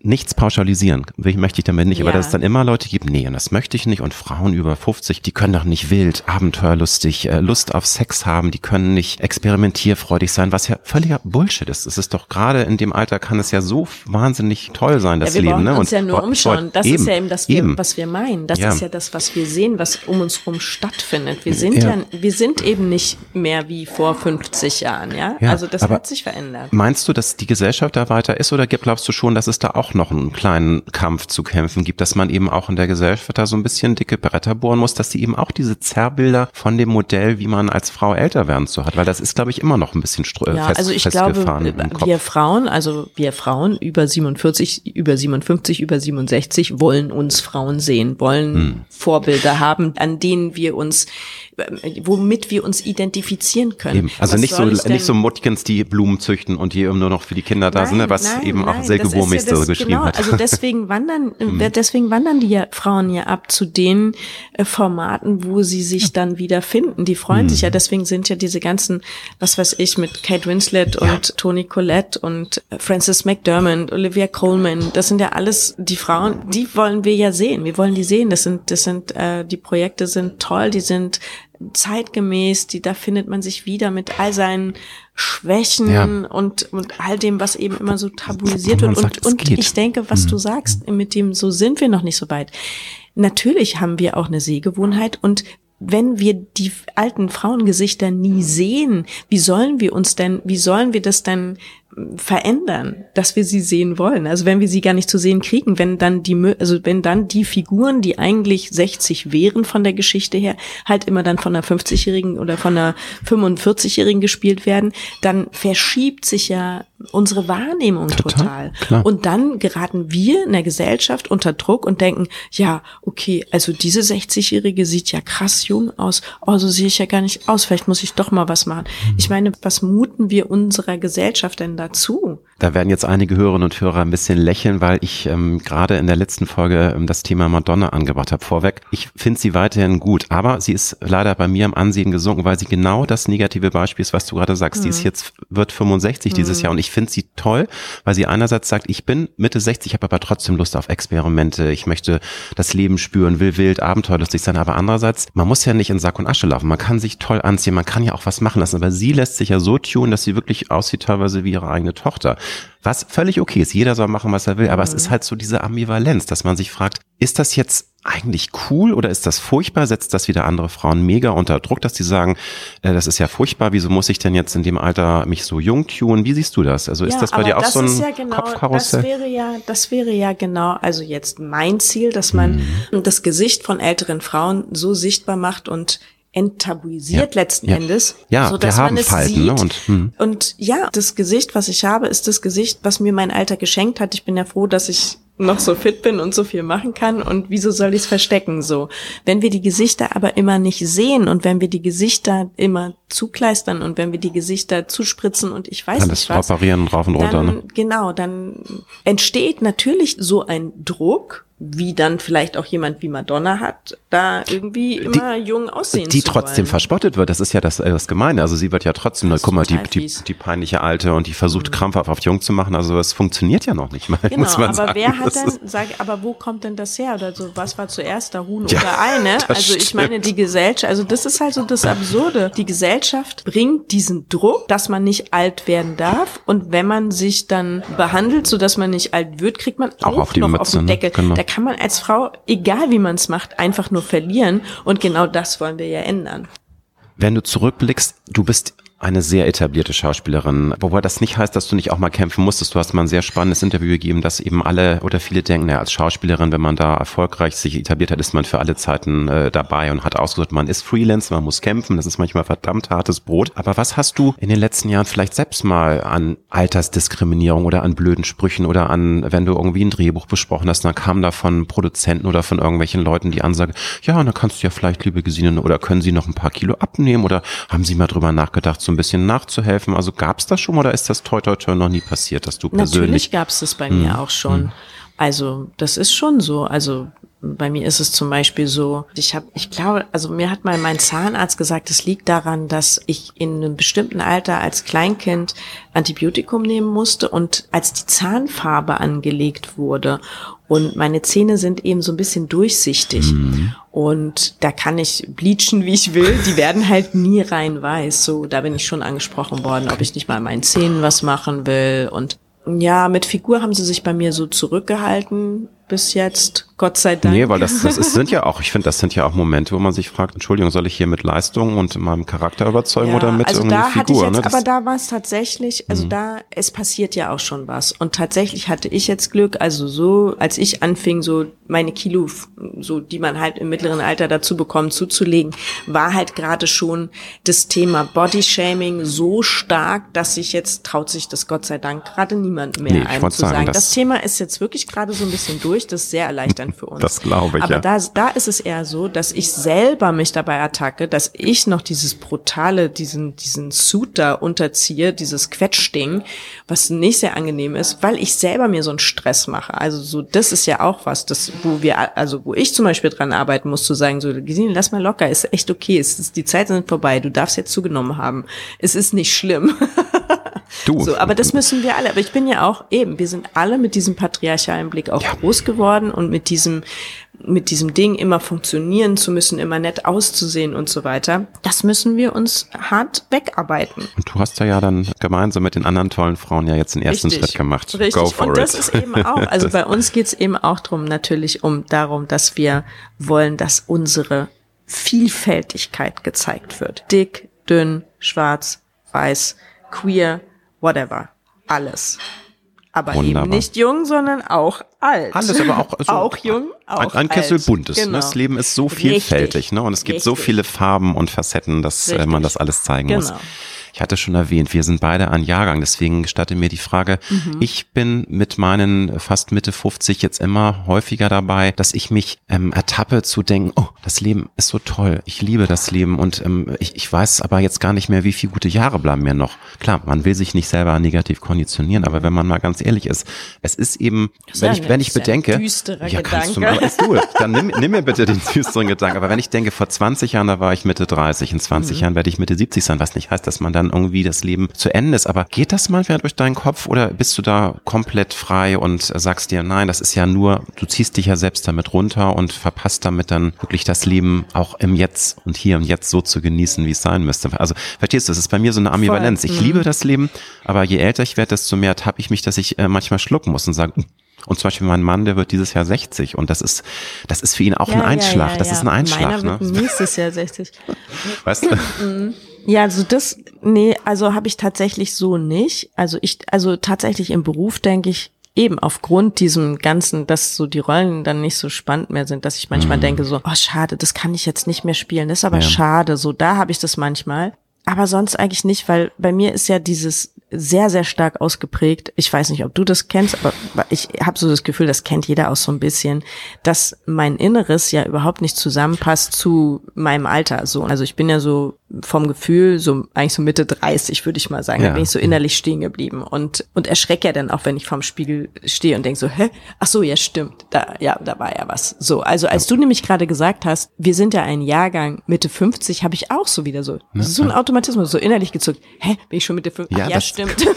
[SPEAKER 3] nichts pauschalisieren, möchte ich damit nicht, ja. aber dass es dann immer Leute gibt, nee, und das möchte ich nicht und Frauen über 50, die können doch nicht wild, abenteuerlustig, äh, Lust auf Sex haben, die können nicht experimentierfreudig sein, was ja völliger Bullshit ist. Es ist doch gerade in dem Alter kann es ja so wahnsinnig toll sein, das
[SPEAKER 2] ja, wir
[SPEAKER 3] Leben.
[SPEAKER 2] Ne? Uns ja nur umschauen. Das eben, ist ja eben das, eben. was wir meinen. Das ja. ist ja das, was wir sehen, was um uns herum stattfindet. Wir sind ja. ja, wir sind eben nicht mehr wie vor 50 Jahren, ja. also das hat sich verändert.
[SPEAKER 3] Meinst du, dass die Gesellschaft da weiter ist oder glaubst du schon, dass es da auch auch noch einen kleinen Kampf zu kämpfen gibt, dass man eben auch in der Gesellschaft da so ein bisschen dicke Bretter bohren muss, dass sie eben auch diese Zerrbilder von dem Modell, wie man als Frau älter werden so hat, weil das ist, glaube ich, immer noch ein bisschen
[SPEAKER 2] ja, fest, also ich festgefahren glaube, wir Frauen, also wir Frauen über 47, über 57, über 67 wollen uns Frauen sehen, wollen hm. Vorbilder haben, an denen wir uns womit wir uns identifizieren können.
[SPEAKER 3] Eben. Also was nicht so nicht so Muttkens, die Blumen züchten und die nur noch für die Kinder da nein, sind, was nein, eben nein, auch sehr gewurmig so beschrieben
[SPEAKER 2] genau,
[SPEAKER 3] hat.
[SPEAKER 2] also deswegen wandern, äh, deswegen wandern die ja Frauen ja ab zu den äh, Formaten, wo sie sich dann wieder finden. Die freuen sich ja, deswegen sind ja diese ganzen, was weiß ich, mit Kate Winslet und Toni Collette und äh, Frances McDermott, Olivia Coleman, das sind ja alles die Frauen, die wollen wir ja sehen. Wir wollen die sehen. Das sind, das sind, äh, die Projekte sind toll, die sind zeitgemäß, die, da findet man sich wieder mit all seinen Schwächen
[SPEAKER 3] Ja.
[SPEAKER 2] und, und all dem, was eben immer so tabuisiert wird.
[SPEAKER 3] sagt,
[SPEAKER 2] Und, und ich denke, was du sagst, mit dem, so sind wir noch nicht so weit. Natürlich haben wir auch eine Sehgewohnheit und wenn wir die alten Frauengesichter nie sehen, wie sollen wir uns denn, wie sollen wir das denn verändern, dass wir sie sehen wollen. Also wenn wir sie gar nicht zu sehen kriegen, wenn dann die, also wenn dann die Figuren, die eigentlich 60 wären von der Geschichte her, halt immer dann von einer 50-Jährigen oder von einer 45-Jährigen gespielt werden, dann verschiebt sich ja unsere Wahrnehmung total.
[SPEAKER 3] Total.
[SPEAKER 2] Und dann geraten wir in der Gesellschaft unter Druck und denken, ja, okay, also diese 60-Jährige sieht ja krass jung aus. Oh, so sehe ich ja gar nicht aus. Vielleicht muss ich doch mal was machen. Ich meine, was muten wir unserer Gesellschaft denn dazu?
[SPEAKER 3] Da werden jetzt einige Hörerinnen und Hörer ein bisschen lächeln, weil ich ähm, gerade in der letzten Folge ähm, das Thema Madonna angebracht habe. Vorweg, ich finde sie weiterhin gut, aber sie ist leider bei mir am Ansehen gesunken, weil sie genau das negative Beispiel ist, was du gerade sagst. Die ist jetzt, wird 65 dieses Jahr und ich finde sie toll, weil sie einerseits sagt, ich bin Mitte 60, habe aber trotzdem Lust auf Experimente, ich möchte das Leben spüren, will wild, abenteuerlustig sein, aber andererseits, man muss ja nicht in Sack und Asche laufen, man kann sich toll anziehen, man kann ja auch was machen lassen, aber sie lässt sich ja so tun, dass sie wirklich aussieht teilweise wie ihre eigene Tochter. Was völlig okay ist. Jeder soll machen, was er will. Aber es ist halt so diese Ambivalenz, dass man sich fragt, ist das jetzt eigentlich cool oder ist das furchtbar? Setzt das wieder andere Frauen mega unter Druck, dass die sagen, äh, das ist ja furchtbar, wieso muss ich denn jetzt in dem Alter mich so jung tun? Wie siehst du das? Also ist
[SPEAKER 2] Ja,
[SPEAKER 3] das bei dir auch so ein
[SPEAKER 2] ja genau,
[SPEAKER 3] Kopfkarussell?
[SPEAKER 2] Das wäre ja, das wäre ja genau, also jetzt mein Ziel, dass man
[SPEAKER 3] Mhm.
[SPEAKER 2] das Gesicht von älteren Frauen so sichtbar macht und enttabuisiert
[SPEAKER 3] Ja,
[SPEAKER 2] letzten
[SPEAKER 3] ja.
[SPEAKER 2] Endes.
[SPEAKER 3] Ja,
[SPEAKER 2] so
[SPEAKER 3] wir
[SPEAKER 2] dass
[SPEAKER 3] haben
[SPEAKER 2] man es
[SPEAKER 3] Falten,
[SPEAKER 2] sieht.
[SPEAKER 3] ne? Und, hm.
[SPEAKER 2] und ja, das Gesicht, was ich habe, ist das Gesicht, was mir mein Alter geschenkt hat. Ich bin ja froh, dass ich noch so fit bin und so viel machen kann und wieso soll ich es verstecken so? Wenn wir die Gesichter aber immer nicht sehen und wenn wir die Gesichter immer zukleistern und wenn wir die Gesichter zuspritzen und ich weiß
[SPEAKER 3] Alles
[SPEAKER 2] nicht was,
[SPEAKER 3] operieren rauf und runter.
[SPEAKER 2] dann,
[SPEAKER 3] Ne?
[SPEAKER 2] genau, dann entsteht natürlich so ein Druck, wie dann vielleicht auch jemand wie Madonna hat, da irgendwie immer jung aussehen
[SPEAKER 3] die trotzdem
[SPEAKER 2] wollen.
[SPEAKER 3] verspottet wird. Das ist ja das, äh, das Gemeine. Also sie wird ja trotzdem,
[SPEAKER 2] Das
[SPEAKER 3] guck mal, die, die.
[SPEAKER 2] Mhm.
[SPEAKER 3] die peinliche Alte und die versucht krampfhaft auf jung zu machen. Also es funktioniert ja noch nicht mal,
[SPEAKER 2] Genau,
[SPEAKER 3] muss man
[SPEAKER 2] aber
[SPEAKER 3] sagen.
[SPEAKER 2] wer hat denn, sag, aber wo kommt denn das her oder so? Was war zuerst, der Huhn
[SPEAKER 3] Ja,
[SPEAKER 2] oder Ei, ne?
[SPEAKER 3] das
[SPEAKER 2] Also ich meine, die Gesellschaft, also das ist halt so das Absurde. Die Gesellschaft bringt diesen Druck, dass man nicht alt werden darf und wenn man sich dann behandelt, so dass man nicht alt wird, kriegt man auch,
[SPEAKER 3] Auch auf die
[SPEAKER 2] noch
[SPEAKER 3] Mütze,
[SPEAKER 2] auf den
[SPEAKER 3] ne?
[SPEAKER 2] Deckel.
[SPEAKER 3] Genau.
[SPEAKER 2] Kann man als Frau, egal wie man es macht, einfach nur verlieren und genau das wollen wir ja ändern.
[SPEAKER 3] Wenn du zurückblickst, du bist eine sehr etablierte Schauspielerin, wobei das nicht heißt, dass du nicht auch mal kämpfen musstest. Du hast mal ein sehr spannendes Interview gegeben, dass eben alle oder viele denken, naja, als Schauspielerin, wenn man da erfolgreich sich etabliert hat, ist man für alle Zeiten äh, dabei und hat ausgesucht, man ist Freelance, man muss kämpfen, das ist manchmal verdammt hartes Brot. Aber was hast du in den letzten Jahren vielleicht selbst mal an Altersdiskriminierung oder an blöden Sprüchen oder an, wenn du irgendwie ein Drehbuch besprochen hast, dann kam da von Produzenten oder von irgendwelchen Leuten die Ansage, ja, dann kannst du ja vielleicht, liebe Gesine, oder können Sie noch ein paar Kilo abnehmen oder haben Sie mal drüber nachgedacht, so ein bisschen nachzuhelfen? Also gab es das schon oder ist das toi toi toi noch nie passiert, dass du
[SPEAKER 2] Natürlich
[SPEAKER 3] persönlich
[SPEAKER 2] gab es das bei
[SPEAKER 3] Hm.
[SPEAKER 2] mir auch schon. Also das ist schon so. Also bei mir ist es zum Beispiel so, ich habe, ich glaube, also mir hat mal mein Zahnarzt gesagt, es liegt daran, dass ich in einem bestimmten Alter als Kleinkind Antibiotikum nehmen musste und als die Zahnfarbe angelegt wurde. Und meine Zähne sind eben so ein bisschen durchsichtig. Und da kann ich bleachen, wie ich will. Die werden halt nie rein weiß. So, da bin ich schon angesprochen worden, ob ich nicht mal an meinen Zähnen was machen will. Und ja, mit Figur haben sie sich bei mir so zurückgehalten bis jetzt, Gott sei Dank.
[SPEAKER 3] Nee, weil das, das ist, sind ja auch, ich finde, das sind ja auch Momente, wo man sich fragt, Entschuldigung, soll ich hier mit Leistung und meinem Charakter überzeugen
[SPEAKER 2] Ja,
[SPEAKER 3] oder mit
[SPEAKER 2] also
[SPEAKER 3] irgendeiner
[SPEAKER 2] da hatte ich
[SPEAKER 3] Figur?
[SPEAKER 2] jetzt,
[SPEAKER 3] ne?
[SPEAKER 2] Aber da war es tatsächlich, also da, es passiert ja auch schon was. Und tatsächlich hatte ich jetzt Glück, also so, als ich anfing, so meine Kilo, so die man halt im mittleren Alter dazu bekommt, zuzulegen, war halt gerade schon das Thema Bodyshaming so stark, dass sich jetzt traut sich das Gott sei Dank gerade niemand mehr
[SPEAKER 3] Nee,
[SPEAKER 2] einem zu
[SPEAKER 3] sagen,
[SPEAKER 2] sagen.
[SPEAKER 3] das-
[SPEAKER 2] Das Thema ist jetzt wirklich gerade so ein bisschen durch. Zwischendurch. Das ist sehr erleichternd für uns.
[SPEAKER 3] Das glaube ich,
[SPEAKER 2] Aber
[SPEAKER 3] ja.
[SPEAKER 2] da, da ist es eher so, dass ich selber mich dabei attacke, dass ich noch dieses brutale, diesen, diesen Suit da unterziehe, dieses Quetschding, was nicht sehr angenehm ist, weil ich selber mir so einen Stress mache. Also so, das ist ja auch was, das, wo wir, also wo ich zum Beispiel dran arbeiten muss, zu sagen, so, Gesine, lass mal locker, ist echt okay, es ist, die Zeiten sind vorbei, du darfst jetzt zugenommen haben. Es ist nicht schlimm.
[SPEAKER 3] Du.
[SPEAKER 2] So, aber das müssen wir alle. Aber ich bin ja auch eben, wir sind alle mit diesem patriarchalen Blick auch groß geworden und mit diesem, mit diesem Ding immer funktionieren zu müssen, immer nett auszusehen und so weiter. Das müssen wir uns hart wegarbeiten.
[SPEAKER 3] Und du hast ja, ja dann gemeinsam mit den anderen tollen Frauen ja jetzt den ersten
[SPEAKER 2] Richtig.
[SPEAKER 3] Schritt gemacht.
[SPEAKER 2] Richtig.
[SPEAKER 3] Go for
[SPEAKER 2] und
[SPEAKER 3] it.
[SPEAKER 2] das ist eben auch, also bei uns geht's eben auch drum, natürlich um darum, dass wir wollen, dass unsere Vielfältigkeit gezeigt wird. Dick, dünn, schwarz, weiß, queer, whatever. Alles. Aber
[SPEAKER 3] Wunderbar.
[SPEAKER 2] eben nicht jung, sondern auch alt.
[SPEAKER 3] Alles aber auch, also
[SPEAKER 2] auch jung, auch
[SPEAKER 3] ein, ein Kessel
[SPEAKER 2] alt.
[SPEAKER 3] buntes. Ne?
[SPEAKER 2] Genau.
[SPEAKER 3] Das Leben ist so
[SPEAKER 2] Richtig.
[SPEAKER 3] vielfältig, ne? Und es gibt so
[SPEAKER 2] Richtig.
[SPEAKER 3] viele Farben und Facetten, dass äh,
[SPEAKER 2] Richtig.
[SPEAKER 3] man das alles zeigen muss. Ich hatte schon erwähnt, wir sind beide ein Jahrgang, deswegen gestatte mir die Frage,
[SPEAKER 2] Mhm.
[SPEAKER 3] ich bin mit meinen fast Mitte 50 jetzt immer häufiger dabei, dass ich mich ähm, ertappe zu denken, oh, das Leben ist so toll, ich liebe das Leben und ähm, ich, ich weiß aber jetzt gar nicht mehr, wie viele gute Jahre bleiben mir noch. Klar, man will sich nicht selber negativ konditionieren, aber wenn man mal ganz ehrlich ist, es ist eben,
[SPEAKER 2] ist
[SPEAKER 3] wenn ich, wenn ich
[SPEAKER 2] das
[SPEAKER 3] bedenke, ja, kannst du mal, ist du, dann nimm, nimm mir bitte den düsteren Gedanken. Aber wenn ich denke, vor 20 Jahren, da war ich Mitte 30, in
[SPEAKER 2] Mhm.
[SPEAKER 3] 20 Jahren werde ich Mitte 70 sein, was nicht heißt, dass man dann irgendwie das Leben zu Ende ist. Aber geht das manchmal durch deinen Kopf oder bist du da komplett frei und sagst dir, nein, das ist ja nur, du ziehst dich ja selbst damit runter und verpasst damit dann wirklich das Leben auch im Jetzt und hier und jetzt so zu genießen, wie es sein müsste. Also verstehst du, es ist bei mir so eine Ambivalenz. Ich liebe das Leben, aber je älter ich werde, desto mehr tappe ich mich, dass ich äh, manchmal schlucken muss und sage, und zum Beispiel mein Mann, der wird dieses Jahr 60 und das ist, das ist für ihn auch ein Einschlag. das ist ein Einschlag,
[SPEAKER 2] Meiner
[SPEAKER 3] ne?
[SPEAKER 2] wird nächstes Jahr 60.
[SPEAKER 3] Weißt du?
[SPEAKER 2] Ja, also das, nee, also habe ich tatsächlich so nicht. Also ich, also tatsächlich im Beruf denke ich eben aufgrund diesem ganzen, dass so die Rollen dann nicht so spannend mehr sind, dass ich manchmal denke so, oh schade, das kann ich jetzt nicht mehr spielen. Das ist aber
[SPEAKER 3] Ja.
[SPEAKER 2] schade. So, da habe ich das manchmal. Aber sonst eigentlich nicht, weil bei mir ist ja dieses sehr, sehr stark ausgeprägt. Ich weiß nicht, ob du das kennst, aber ich habe so das Gefühl, das kennt jeder auch so ein bisschen, dass mein Inneres ja überhaupt nicht zusammenpasst zu meinem Alter. So, also ich bin ja so vom Gefühl so eigentlich so Mitte 30, würde ich mal sagen.
[SPEAKER 3] Ja.
[SPEAKER 2] Da bin ich so innerlich stehen geblieben und und erschrecke ja dann auch, wenn ich vorm Spiegel stehe und denke so, hä? Ach so, ja stimmt. Da ja, da war ja was. So, also als du nämlich gerade gesagt hast, wir sind ja ein Jahrgang Mitte 50, habe ich auch so wieder so so ein Automatismus, so innerlich gezuckt. Hä, bin ich schon Mitte 50?
[SPEAKER 3] Ja,
[SPEAKER 2] Ach, ja
[SPEAKER 3] das-
[SPEAKER 2] stimmt.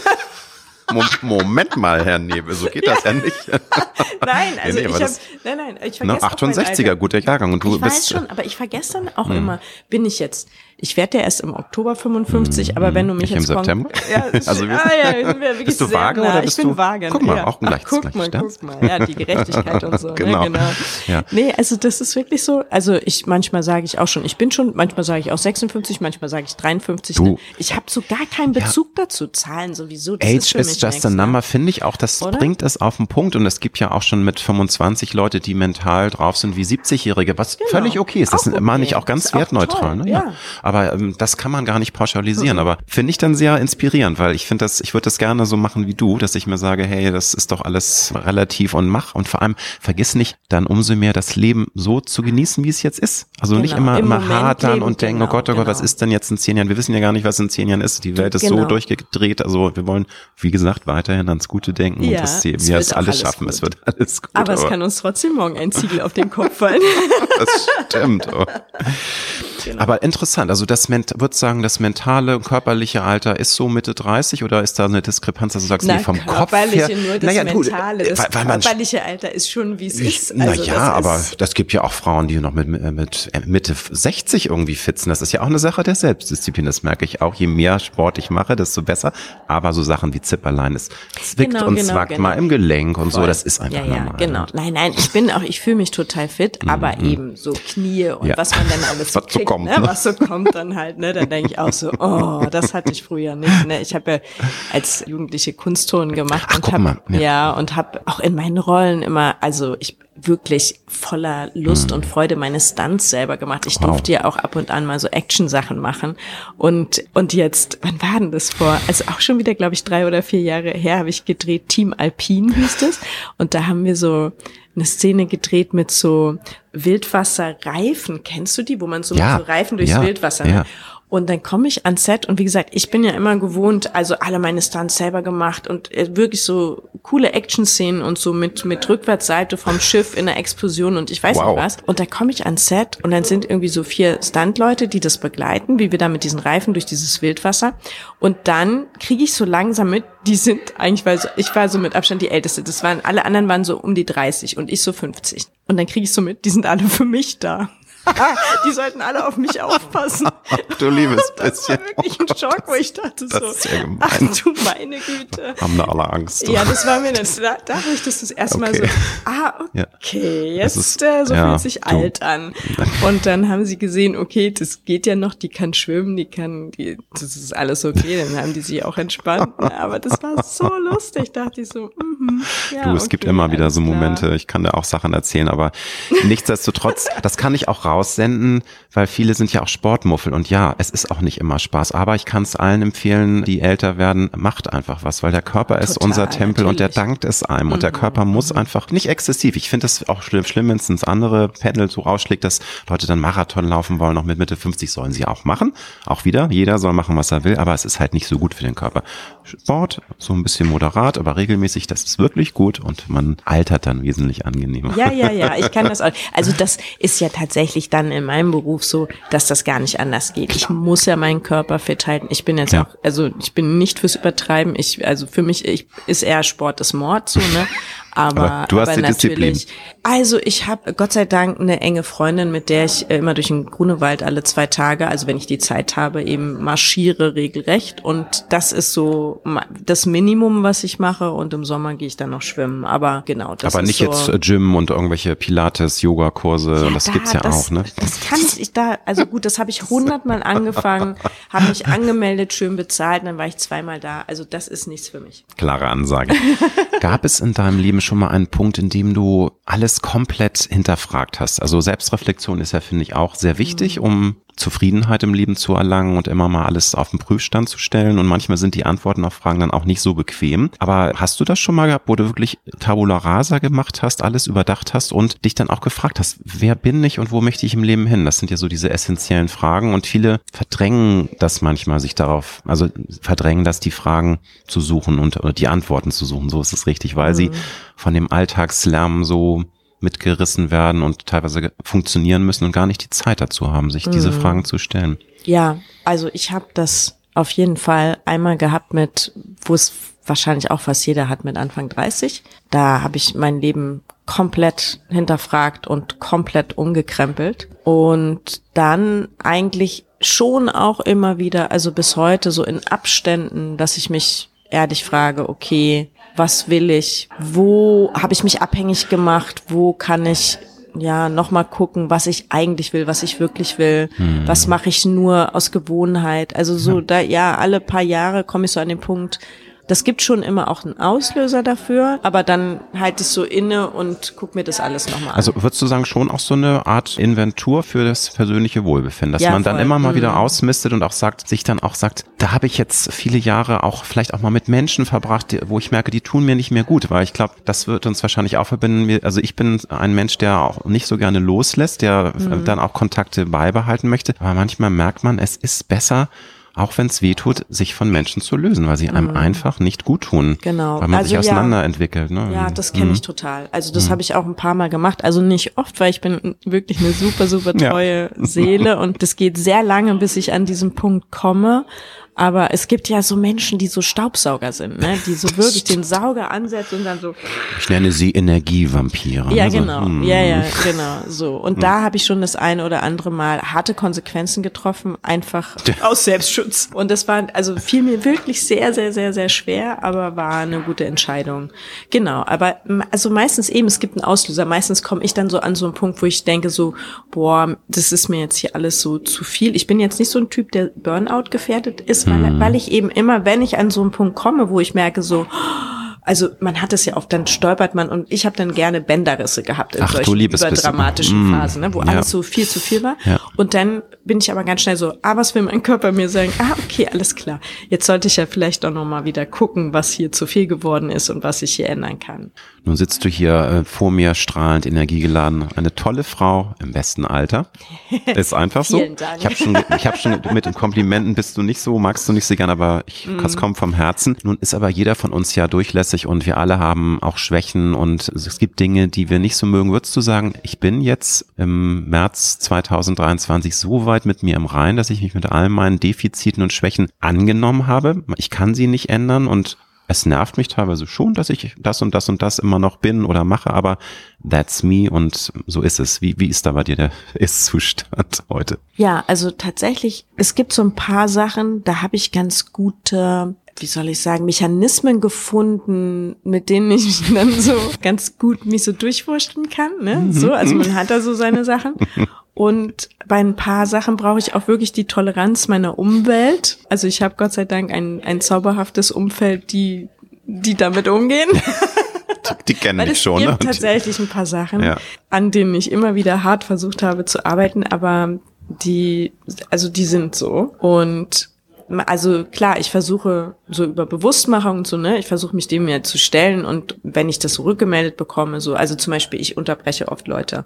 [SPEAKER 3] Mo- Moment mal, Herr Nebel, so geht das ja nicht.
[SPEAKER 2] nein, also
[SPEAKER 3] nee, aber
[SPEAKER 2] ich habe
[SPEAKER 3] das-
[SPEAKER 2] nein, nein, ich
[SPEAKER 3] Ne,
[SPEAKER 2] vergesse mein
[SPEAKER 3] 68er,
[SPEAKER 2] Alter.
[SPEAKER 3] guter Jahrgang und du
[SPEAKER 2] ich weiß
[SPEAKER 3] bist
[SPEAKER 2] schon, aber ich vergesse dann auch immer, bin ich jetzt, ich werde ja erst im Oktober 55, aber wenn du mich
[SPEAKER 3] Ich im
[SPEAKER 2] jetzt kon-
[SPEAKER 3] September?
[SPEAKER 2] Ja, ist,
[SPEAKER 3] Also wir-
[SPEAKER 2] ah, ja, wir
[SPEAKER 3] Bist du vage
[SPEAKER 2] nah.
[SPEAKER 3] oder
[SPEAKER 2] ich
[SPEAKER 3] bist
[SPEAKER 2] bin
[SPEAKER 3] du-
[SPEAKER 2] vage.
[SPEAKER 3] Guck mal,
[SPEAKER 2] ja.
[SPEAKER 3] auch ein
[SPEAKER 2] Ach,
[SPEAKER 3] leichtes
[SPEAKER 2] guck mal,
[SPEAKER 3] stimmt's?
[SPEAKER 2] guck mal, ja, die Gerechtigkeit und so.
[SPEAKER 3] Genau.
[SPEAKER 2] Ne, genau.
[SPEAKER 3] Ja.
[SPEAKER 2] Nee, also das ist wirklich so, also ich, manchmal sage ich auch schon, ich bin schon, manchmal sage ich auch 56, manchmal sage ich 53.
[SPEAKER 3] Du.
[SPEAKER 2] Ne? Ich habe so gar keinen Bezug dazu, Zahlen sowieso. Das ist
[SPEAKER 3] Age
[SPEAKER 2] für
[SPEAKER 3] is just a
[SPEAKER 2] ne?
[SPEAKER 3] number, finde ich auch, das
[SPEAKER 2] Oder?
[SPEAKER 3] bringt es auf den Punkt und es gibt ja auch schon mit 25 Leute, die mental drauf sind wie 70-Jährige, was völlig okay ist. Das
[SPEAKER 2] Genau. Auch
[SPEAKER 3] ist meine
[SPEAKER 2] okay.
[SPEAKER 3] ich auch ganz
[SPEAKER 2] Ist
[SPEAKER 3] wertneutral. Ne?
[SPEAKER 2] ja.
[SPEAKER 3] Aber ähm, das kann man gar nicht pauschalisieren. Aber finde ich dann sehr inspirierend, weil ich finde das, ich würde das gerne so machen wie du, dass ich mir sage, hey, das ist doch alles relativ und mach und vor allem vergiss nicht, dann umso mehr das Leben so zu genießen, wie es jetzt ist. Also nicht
[SPEAKER 2] Genau.
[SPEAKER 3] immer,
[SPEAKER 2] Im
[SPEAKER 3] immer
[SPEAKER 2] Moment
[SPEAKER 3] hadern
[SPEAKER 2] leben,
[SPEAKER 3] und denken, oh
[SPEAKER 2] genau,
[SPEAKER 3] Gott, oh Gott, was
[SPEAKER 2] genau.
[SPEAKER 3] ist denn jetzt in zehn Jahren? Wir wissen ja gar nicht, was in zehn Jahren ist. Die Welt ist so
[SPEAKER 2] Genau.
[SPEAKER 3] durchgedreht. Also wir wollen, wie gesagt, weiterhin ans Gute denken
[SPEAKER 2] Ja,
[SPEAKER 3] und dass wir
[SPEAKER 2] es
[SPEAKER 3] alles
[SPEAKER 2] alles
[SPEAKER 3] schaffen.
[SPEAKER 2] gut.
[SPEAKER 3] Es wird alles gut.
[SPEAKER 2] Aber es kann uns trotzdem morgen ein Ziegel auf den Kopf fallen.
[SPEAKER 3] das stimmt. Oh.
[SPEAKER 2] Genau.
[SPEAKER 3] Aber interessant, also das würdest sagen, das mentale, körperliche Alter ist so Mitte 30 oder ist da eine Diskrepanz, dass du sagst,
[SPEAKER 2] Na,
[SPEAKER 3] nee, vom Kopf her?
[SPEAKER 2] nur das
[SPEAKER 3] Naja,
[SPEAKER 2] Mentale. Das
[SPEAKER 3] weil, weil
[SPEAKER 2] körperliche Alter ist schon, wie es ist. Also
[SPEAKER 3] ja,
[SPEAKER 2] das
[SPEAKER 3] aber das gibt ja auch Frauen, die noch mit, mit, mit Mitte 60 irgendwie fit sind. Das ist ja auch eine Sache der Selbstdisziplin. Das merke ich auch. Je mehr Sport ich mache, desto besser. Aber so Sachen wie Zipperlein, es zwickt
[SPEAKER 2] Genau,
[SPEAKER 3] und
[SPEAKER 2] genau,
[SPEAKER 3] zwackt
[SPEAKER 2] genau.
[SPEAKER 3] mal im Gelenk und so.
[SPEAKER 2] Voll.
[SPEAKER 3] Das ist einfach
[SPEAKER 2] ja, ja,
[SPEAKER 3] normal.
[SPEAKER 2] genau.
[SPEAKER 3] Und
[SPEAKER 2] Nein, nein, ich bin auch, ich fühle mich total fit, aber eben so Knie und
[SPEAKER 3] Mhm. Ja.
[SPEAKER 2] was man dann alles so
[SPEAKER 3] so
[SPEAKER 2] kriegt,
[SPEAKER 3] kommt,
[SPEAKER 2] ne?
[SPEAKER 3] ne?
[SPEAKER 2] was so kommt dann halt, ne, dann denke ich auch so, oh, das hatte ich früher nicht, ne? Ich habe ja als Jugendliche Kunstturnen gemacht
[SPEAKER 3] Ach,
[SPEAKER 2] und habe ja.
[SPEAKER 3] ja.
[SPEAKER 2] und habe auch in meinen Rollen immer, also ich wirklich voller Lust mhm. und Freude meine Stunts selber gemacht. Ich wow. durfte ja auch ab und an mal so Action-Sachen machen. Und, und jetzt, wann war denn das vor? Also auch schon wieder, glaube ich, drei oder vier Jahre her habe ich gedreht. Team Alpin hieß es. Und da haben wir so eine Szene gedreht mit so Wildwasserreifen. Kennst du die, wo man so, ja, so Reifen durchs ja, Wildwasser, ne? Ja. Und dann komme ich ans Set und wie gesagt, ich bin ja immer gewohnt, also alle meine Stunts selber gemacht und äh, wirklich so coole Action-Szenen und so mit, mit Rückwärtsseite vom Schiff in der Explosion und ich weiß wow. nicht was. Und da komme ich ans Set und dann sind irgendwie so vier Stuntleute, die das begleiten, wie wir da mit diesen Reifen durch dieses Wildwasser. Und dann kriege ich so langsam mit, die sind eigentlich, weil so, ich war so mit Abstand die Älteste. Das waren, alle anderen waren so um die 30 und ich so 50. Und dann kriege ich so mit, die sind alle für mich da. Die sollten alle auf mich aufpassen.
[SPEAKER 3] du liebes
[SPEAKER 2] das bisschen. Das war wirklich ein Schock, wo ich dachte das so, ist ja gemein. ach du meine Güte.
[SPEAKER 3] Haben da alle Angst.
[SPEAKER 2] Ja, das war mir, das, da, da habe ich das das erste okay. Mal so, ah, okay, jetzt ist, äh, so ja, fühlt sich du. alt an. Und dann haben sie gesehen, okay, das geht ja noch, die kann schwimmen, die kann, die, das ist alles okay, dann haben die sich auch entspannt. Aber das war so lustig, dachte ich so, mm,
[SPEAKER 3] ja, Du, es okay, gibt immer wieder so Momente, klar. ich kann da auch Sachen erzählen, aber nichtsdestotrotz, das kann ich auch raussenden, weil viele sind ja auch Sportmuffel und ja, es ist auch nicht immer Spaß, aber ich kann es allen empfehlen, die älter werden, macht einfach was, weil der Körper ist Total, unser Tempel natürlich. und der dankt es einem mhm. und der mhm, Körper muss mhm. einfach nicht exzessiv. Ich finde es auch schlimm, schlimm wenn es ins andere Pendel so rausschlägt, dass Leute dann Marathon laufen wollen, noch mit Mitte 50 sollen sie auch machen. Auch wieder, jeder soll machen, was er will, aber es ist halt nicht so gut für den Körper. Sport, so ein bisschen moderat, aber regelmäßig, das ist wirklich gut und man altert dann wesentlich angenehmer.
[SPEAKER 2] Ja, ja, ja, ich kann das auch. Also das ist ja tatsächlich dann in meinem Beruf so, dass das gar nicht anders geht. Ich muss ja meinen Körper fit halten. Ich bin jetzt ja. auch, also ich bin nicht fürs Übertreiben. Ich, also für mich ich, ist eher Sport des Mords so, ne? Aber, aber
[SPEAKER 3] du hast aber die Disziplin.
[SPEAKER 2] Also ich habe Gott sei Dank eine enge Freundin, mit der ich äh, immer durch den Grunewald alle zwei Tage, also wenn ich die Zeit habe, eben marschiere regelrecht. Und das ist so das Minimum, was ich mache. Und im Sommer gehe ich dann noch schwimmen. Aber genau,
[SPEAKER 3] das Aber nicht so, jetzt äh, Gym und irgendwelche Pilates, Yoga-Kurse. Ja, das da, gibt's ja
[SPEAKER 2] das,
[SPEAKER 3] auch, ne?
[SPEAKER 2] Das kann ich da, also gut, das habe ich hundertmal angefangen, habe mich angemeldet, schön bezahlt, dann war ich zweimal da. Also das ist nichts für mich.
[SPEAKER 3] Klare Ansage. Gab es in deinem Leben schon mal einen Punkt, in dem du alles komplett hinterfragt hast. Also Selbstreflexion ist ja, finde ich, auch sehr wichtig, mhm. um Zufriedenheit im Leben zu erlangen und immer mal alles auf den Prüfstand zu stellen. Und manchmal sind die Antworten auf Fragen dann auch nicht so bequem. Aber hast du das schon mal gehabt, wo du wirklich Tabula Rasa gemacht hast, alles überdacht hast und dich dann auch gefragt hast, wer bin ich und wo möchte ich im Leben hin? Das sind ja so diese essentiellen Fragen und viele verdrängen das manchmal, sich darauf, also verdrängen das, die Fragen zu suchen und die Antworten zu suchen. So ist es richtig, weil mhm. sie von dem Alltagslärm so mitgerissen werden und teilweise funktionieren müssen und gar nicht die Zeit dazu haben, sich mhm. diese Fragen zu stellen.
[SPEAKER 2] Ja, also ich habe das auf jeden Fall einmal gehabt mit, wo es wahrscheinlich auch fast jeder hat mit Anfang 30. Da habe ich mein Leben komplett hinterfragt und komplett umgekrempelt. Und dann eigentlich schon auch immer wieder, also bis heute so in Abständen, dass ich mich ehrlich frage, okay, was will ich, wo habe ich mich abhängig gemacht, wo kann ich ja nochmal gucken, was ich eigentlich will, was ich wirklich will, hm. was mache ich nur aus Gewohnheit. Also so da ja alle paar Jahre komme ich so an den Punkt, das gibt schon immer auch einen Auslöser dafür, aber dann halte ich so inne und guck mir das alles nochmal an.
[SPEAKER 3] Also würdest du sagen, schon auch so eine Art Inventur für das persönliche Wohlbefinden, dass ja, man dann voll. immer mal mhm. wieder ausmistet und auch sagt, sich dann auch sagt, da habe ich jetzt viele Jahre auch vielleicht auch mal mit Menschen verbracht, wo ich merke, die tun mir nicht mehr gut, weil ich glaube, das wird uns wahrscheinlich auch verbinden. Also ich bin ein Mensch, der auch nicht so gerne loslässt, der mhm. dann auch Kontakte beibehalten möchte, aber manchmal merkt man, es ist besser, auch wenn es weh tut, sich von Menschen zu lösen, weil sie einem mhm. einfach nicht gut tun.
[SPEAKER 2] Genau.
[SPEAKER 3] Weil man also, sich auseinanderentwickelt.
[SPEAKER 2] Ne? Ja, das kenne mhm. ich total. Also das mhm. habe ich auch ein paar Mal gemacht. Also nicht oft, weil ich bin wirklich eine super, super treue ja. Seele und das geht sehr lange, bis ich an diesen Punkt komme. Aber es gibt ja so Menschen, die so Staubsauger sind, ne? die so wirklich den Sauger ansetzen und dann so.
[SPEAKER 3] Ich nenne sie Energievampire.
[SPEAKER 2] Ja, also, genau. Hm. Ja, ja, genau. So. Und hm. da habe ich schon das eine oder andere Mal harte Konsequenzen getroffen, einfach aus Selbstschutz. Und das war, also fiel mir wirklich sehr, sehr, sehr, sehr schwer, aber war eine gute Entscheidung. Genau. Aber also meistens eben, es gibt einen Auslöser. Meistens komme ich dann so an so einen Punkt, wo ich denke so, boah, das ist mir jetzt hier alles so zu viel. Ich bin jetzt nicht so ein Typ, der Burnout gefährdet ist ist, weil, mhm. weil ich eben immer, wenn ich an so einen Punkt komme, wo ich merke so, also man hat es ja oft, dann stolpert man und ich habe dann gerne Bänderrisse gehabt in
[SPEAKER 3] Ach,
[SPEAKER 2] solchen überdramatischen
[SPEAKER 3] bisschen.
[SPEAKER 2] Phasen, ne, wo
[SPEAKER 3] Mm, ja.
[SPEAKER 2] alles so viel zu viel war.
[SPEAKER 3] Ja.
[SPEAKER 2] Und dann bin ich aber ganz schnell so, ah, was will mein Körper mir sagen? Ah, okay, alles klar. Jetzt sollte ich ja vielleicht auch noch mal wieder gucken, was hier zu viel geworden ist und was ich hier ändern kann.
[SPEAKER 3] Nun sitzt du hier äh, vor mir strahlend energiegeladen. Eine tolle Frau im besten Alter. Ist einfach so.
[SPEAKER 2] Dank.
[SPEAKER 3] Ich habe schon, ich habe schon mit den Komplimenten bist du nicht so, magst du nicht so gern, aber ich, das kommt vom Herzen. Nun ist aber jeder von uns ja durchlässig und wir alle haben auch Schwächen und es gibt Dinge, die wir nicht so mögen. Würdest du sagen, ich bin jetzt im März 2023 so weit mit mir im Rein, dass ich mich mit all meinen Defiziten und Schwächen angenommen habe? Ich kann sie nicht ändern und es nervt mich teilweise schon, dass ich das und das und das immer noch bin oder mache, aber that's me und so ist es. Wie, wie ist da bei dir der Ist-Zustand heute?
[SPEAKER 2] Ja, also tatsächlich, es gibt so ein paar Sachen, da habe ich ganz gute, wie soll ich sagen, Mechanismen gefunden, mit denen ich mich dann so ganz gut mich so durchwurschteln kann. Ne? So, also man hat da so seine Sachen. Und bei ein paar Sachen brauche ich auch wirklich die Toleranz meiner Umwelt. Also ich habe Gott sei Dank ein, ein zauberhaftes Umfeld, die, die damit umgehen.
[SPEAKER 3] Die kennen
[SPEAKER 2] Weil
[SPEAKER 3] mich
[SPEAKER 2] es
[SPEAKER 3] schon.
[SPEAKER 2] gibt
[SPEAKER 3] ne?
[SPEAKER 2] Tatsächlich ein paar Sachen,
[SPEAKER 3] Ja.
[SPEAKER 2] an denen ich immer wieder hart versucht habe zu arbeiten, aber die, also die sind so. Und also klar, ich versuche so über Bewusstmachung und so, ne, ich versuche mich dem ja zu stellen und wenn ich das rückgemeldet bekomme, so, also zum Beispiel, ich unterbreche oft Leute.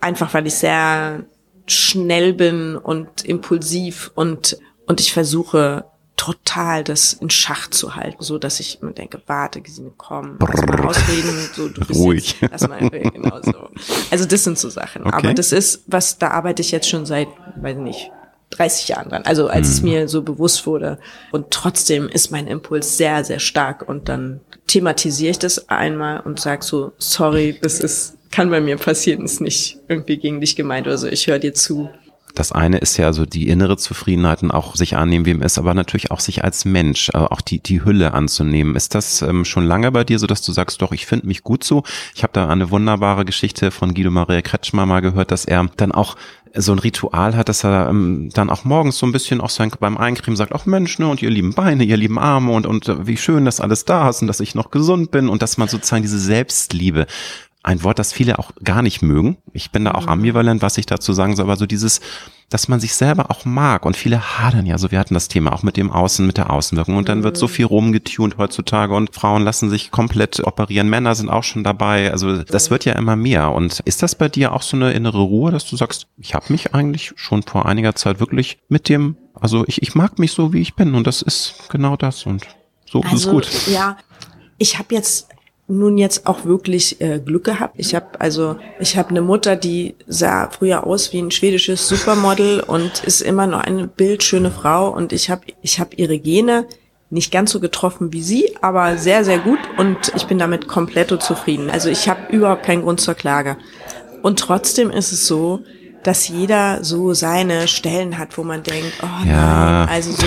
[SPEAKER 2] Einfach weil ich sehr schnell bin und impulsiv und, und ich versuche total das in Schach zu halten, so dass ich mir denke, warte, Gesine, komm, lass mal ausreden, so, du bist
[SPEAKER 3] Ruhig.
[SPEAKER 2] Jetzt, lass mal, genau so. Also das sind so Sachen.
[SPEAKER 3] Okay.
[SPEAKER 2] Aber das ist, was, da arbeite ich jetzt schon seit, weiß nicht, 30 Jahren dran. Also als es mir so bewusst wurde. Und trotzdem ist mein Impuls sehr, sehr stark. Und dann thematisiere ich das einmal und sag so, sorry, das ist, kann bei mir passieren, ist nicht irgendwie gegen dich gemeint oder so. Ich höre dir zu.
[SPEAKER 3] Das eine ist ja so die innere Zufriedenheit und auch sich annehmen, wie man ist, aber natürlich auch sich als Mensch, äh, auch die, die Hülle anzunehmen. Ist das ähm, schon lange bei dir so, dass du sagst, doch, ich finde mich gut so? Ich habe da eine wunderbare Geschichte von Guido Maria Kretschmer mal gehört, dass er dann auch so ein Ritual hat, dass er ähm, dann auch morgens so ein bisschen auch sein, beim Eincremen sagt, ach Mensch, ne, und ihr lieben Beine, ihr lieben Arme und, und äh, wie schön, dass alles da ist und dass ich noch gesund bin und dass man sozusagen diese Selbstliebe ein Wort, das viele auch gar nicht mögen. Ich bin da auch ambivalent, was ich dazu sagen soll, aber so dieses, dass man sich selber auch mag. Und viele hadern ja, so. Wir hatten das Thema auch mit dem Außen, mit der Außenwirkung. Und dann wird so viel rumgetunt heutzutage und Frauen lassen sich komplett operieren, Männer sind auch schon dabei, also das wird ja immer mehr. Und ist das bei dir auch so eine innere Ruhe, dass du sagst, ich habe mich eigentlich schon vor einiger Zeit wirklich mit dem, also ich, ich mag mich so, wie ich bin. Und das ist genau das. Und so ist es
[SPEAKER 2] Also,
[SPEAKER 3] gut.
[SPEAKER 2] ja, ich habe jetzt nun jetzt auch wirklich äh, Glück gehabt. Ich habe also ich habe eine Mutter, die sah früher aus wie ein schwedisches Supermodel und ist immer noch eine bildschöne Frau und ich habe ich habe ihre Gene nicht ganz so getroffen wie sie, aber sehr sehr gut und ich bin damit komplett zufrieden. Also ich habe überhaupt keinen Grund zur Klage. Und trotzdem ist es so, dass jeder so seine Stellen hat, wo man denkt, oh
[SPEAKER 3] Ja.
[SPEAKER 2] nein, also so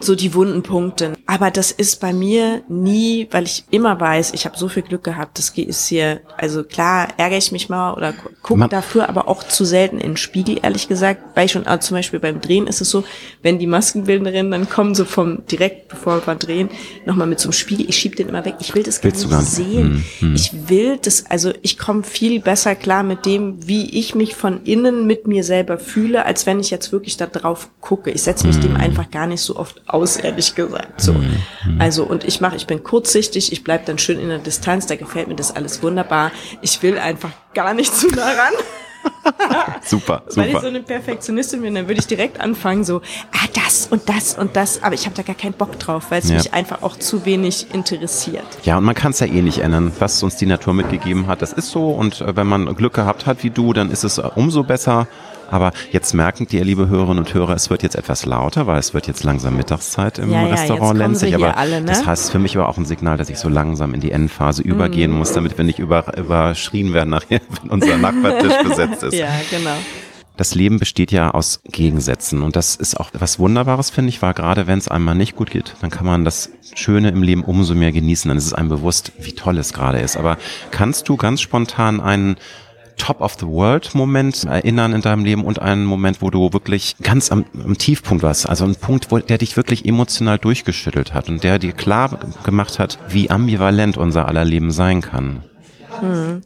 [SPEAKER 2] so die wunden Punkte. Aber das ist bei mir nie, weil ich immer weiß, ich habe so viel Glück gehabt, das ist hier, also klar ärgere ich mich mal oder gu- guck
[SPEAKER 3] Man-
[SPEAKER 2] dafür, aber auch zu selten in den Spiegel, ehrlich gesagt, weil ich schon, also zum Beispiel beim Drehen ist es so, wenn die Maskenbildnerinnen dann kommen, so vom, direkt bevor wir drehen, nochmal mit so einem Spiegel, ich schieb den immer weg, ich will das gar
[SPEAKER 3] Willst
[SPEAKER 2] nicht
[SPEAKER 3] gar nicht.
[SPEAKER 2] sehen.
[SPEAKER 3] Hm,
[SPEAKER 2] Ich will das, also ich komme viel besser klar mit dem, wie ich mich von innen mit mir selber fühle, als wenn ich jetzt wirklich da drauf gucke. Ich setze mich
[SPEAKER 3] Hm.
[SPEAKER 2] dem einfach gar nicht so oft aus, ehrlich gesagt. So. Also, und ich mache, ich bin kurzsichtig, ich bleib dann schön in der Distanz, da gefällt mir das alles wunderbar. Ich will einfach gar nicht zu nah ran.
[SPEAKER 3] Super,
[SPEAKER 2] Weil ich so
[SPEAKER 3] super.
[SPEAKER 2] eine Perfektionistin bin, dann würde ich direkt anfangen, so, ah, das und das und das, aber ich habe da gar keinen Bock drauf, weil es
[SPEAKER 3] Ja.
[SPEAKER 2] mich einfach auch zu wenig interessiert.
[SPEAKER 3] Ja, und man kann es ja eh nicht ändern, was uns die Natur mitgegeben hat. Das ist so und äh, wenn man Glück gehabt hat wie du, dann ist es äh, umso besser. Aber jetzt merken die, liebe Hörerinnen und Hörer, es wird jetzt etwas lauter, weil es wird jetzt langsam Mittagszeit im
[SPEAKER 2] Ja, ja,
[SPEAKER 3] Restaurant
[SPEAKER 2] kommen
[SPEAKER 3] Lenzig. Aber
[SPEAKER 2] alle, ne?
[SPEAKER 3] das heißt für mich aber auch ein Signal, dass ich so langsam in die Endphase übergehen muss, damit wir nicht über, überschrien werden nachher, wenn unser Nachbartisch besetzt ist.
[SPEAKER 2] Ja, genau.
[SPEAKER 3] Das Leben besteht ja aus Gegensätzen und das ist auch was Wunderbares, finde ich, weil gerade wenn es einmal nicht gut geht, dann kann man das Schöne im Leben umso mehr genießen, dann ist es einem bewusst, wie toll es gerade ist. Aber kannst du ganz spontan einen Top of the World Moment erinnern in deinem Leben und einen Moment, wo du wirklich ganz am, am Tiefpunkt warst? Also ein Punkt, wo, der dich wirklich emotional durchgeschüttelt hat und der dir klar gemacht hat, wie ambivalent unser aller Leben sein kann.
[SPEAKER 2] Hm.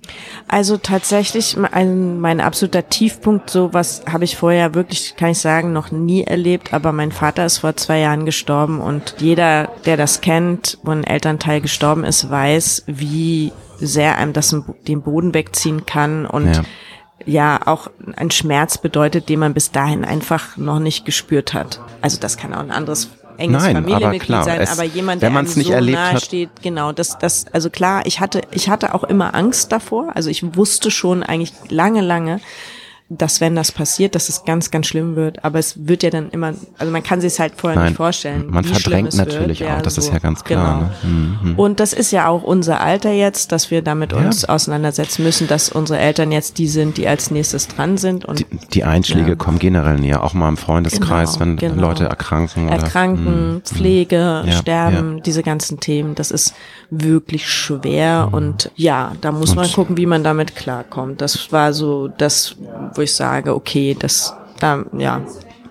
[SPEAKER 2] Also tatsächlich mein, mein absoluter Tiefpunkt, so was habe ich vorher wirklich, kann ich sagen, noch nie erlebt, aber mein Vater ist vor zwei Jahren gestorben und jeder, der das kennt, wo ein Elternteil gestorben ist, weiß, wie sehr einem das den Boden wegziehen kann. Und ja. ja auch ein Schmerz bedeutet, den man bis dahin einfach noch nicht gespürt hat. Also das kann auch ein anderes enges Nein, Familienmitglied klar, sein, aber jemand, der einem so nahe steht, genau, das, das, also klar, ich hatte, ich hatte auch immer Angst davor, also ich wusste schon eigentlich lange, lange, dass wenn das passiert, dass es ganz, ganz schlimm wird. Aber es wird ja dann immer, also man kann sich es halt vorher Nein, nicht vorstellen.
[SPEAKER 3] Man verdrängt natürlich wird. auch, ja, das so, ist ja ganz klar.
[SPEAKER 2] Genau. Ne? Mhm. Und das ist ja auch unser Alter jetzt, dass wir damit ja. uns auseinandersetzen müssen, dass unsere Eltern jetzt die sind, die als nächstes dran sind. Und
[SPEAKER 3] die, die Einschläge ja. kommen generell näher, auch mal im Freundeskreis, genau, wenn genau. Leute erkranken.
[SPEAKER 2] Erkranken, oder, mhm. Pflege, sterben, diese ganzen Themen. Das ist wirklich schwer mhm. und ja, da muss und man gucken, wie man damit klarkommt. Das war so das, wo ich sage, okay, das, da, ja,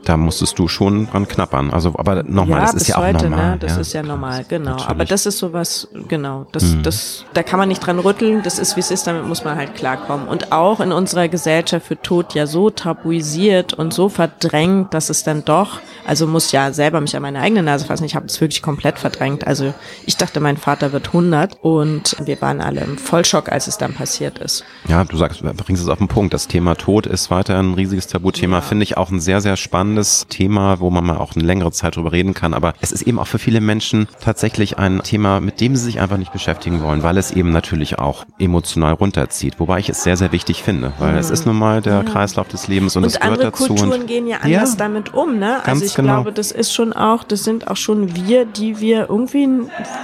[SPEAKER 3] da musstest du schon dran knappern. Also, aber nochmal, ja, das ist ja auch heute, normal.
[SPEAKER 2] Ne? Das
[SPEAKER 3] ja.
[SPEAKER 2] ist ja normal, genau. Natürlich. Aber das ist sowas, genau. Das, mhm. das, da kann man nicht dran rütteln. Das ist, wie es ist. Damit muss man halt klarkommen. Und auch in unserer Gesellschaft wird Tod ja so tabuisiert und so verdrängt, dass es dann doch, also muss ja selber mich an meine eigene Nase fassen. Ich habe es wirklich komplett verdrängt. Also ich dachte, mein Vater wird 100 und wir waren alle im Vollschock, als es dann passiert ist.
[SPEAKER 3] Ja, du sagst, bringst es auf den Punkt. Das Thema Tod ist weiter ein riesiges Tabuthema. Ja. Finde ich auch ein sehr, sehr spannendes spannendes Thema, wo man mal auch eine längere Zeit drüber reden kann. Aber es ist eben auch für viele Menschen tatsächlich ein Thema, mit dem sie sich einfach nicht beschäftigen wollen, weil es eben natürlich auch emotional runterzieht. Wobei ich es sehr, sehr wichtig finde, weil mhm. es ist nun mal der ja. Kreislauf des Lebens und, es gehört dazu.
[SPEAKER 2] Kulturen und gehen ja anders ja, damit um, ne? Also ich genau. glaube, das ist schon auch, das sind auch schon wir, die wir irgendwie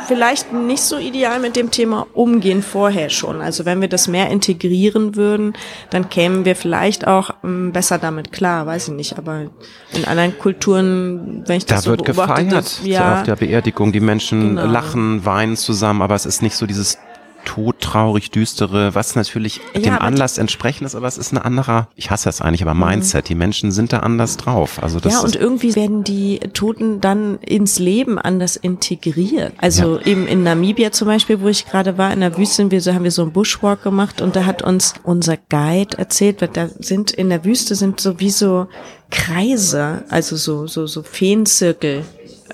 [SPEAKER 2] vielleicht nicht so ideal mit dem Thema umgehen vorher schon. Also wenn wir das mehr integrieren würden, dann kämen wir vielleicht auch ähm, besser damit klar, weiß ich nicht, aber in anderen Kulturen, wenn ich das
[SPEAKER 3] da so wird gefeiert das, ja, auf der Beerdigung. Die Menschen genau. lachen, weinen zusammen, aber es ist nicht so dieses todtraurig, düstere, was natürlich ja, dem Anlass entsprechend ist, aber es ist ein anderer, ich hasse das eigentlich, aber. Mindset. Mhm. Die Menschen sind da anders drauf. Also das
[SPEAKER 2] ja, und irgendwie werden die Toten dann ins Leben anders integriert. Also ja. eben in Namibia zum Beispiel, wo ich gerade war, in der Wüste, wir, so haben wir so einen Bushwalk gemacht und da hat uns unser Guide erzählt, da sind in der Wüste sind so wie so Kreise, also so, so, so Feenzirkel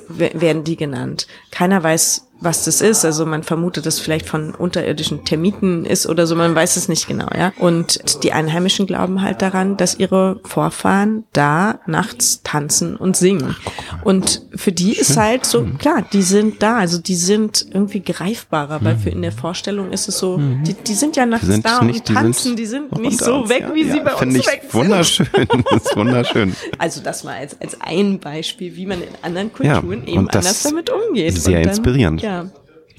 [SPEAKER 2] werden die genannt. Keiner weiß, was das ist. Also man vermutet, dass vielleicht von unterirdischen Termiten ist oder so, man weiß es nicht genau, ja. Und die Einheimischen glauben halt daran, dass ihre Vorfahren da nachts tanzen und singen. Und für die ist halt so, mhm. klar, die sind da, also die sind irgendwie greifbarer, weil für in der Vorstellung ist es so, die, die sind ja nachts da nicht, und tanzen, die sind, die sind nicht so weg, wie ja, sie ja, bei uns ich weg
[SPEAKER 3] sind. Wunderschön, das ist wunderschön.
[SPEAKER 2] Also das mal als, als ein Beispiel, wie man in anderen Kulturen ja, eben anders damit umgeht.
[SPEAKER 3] Sehr dann, inspirierend. Ja.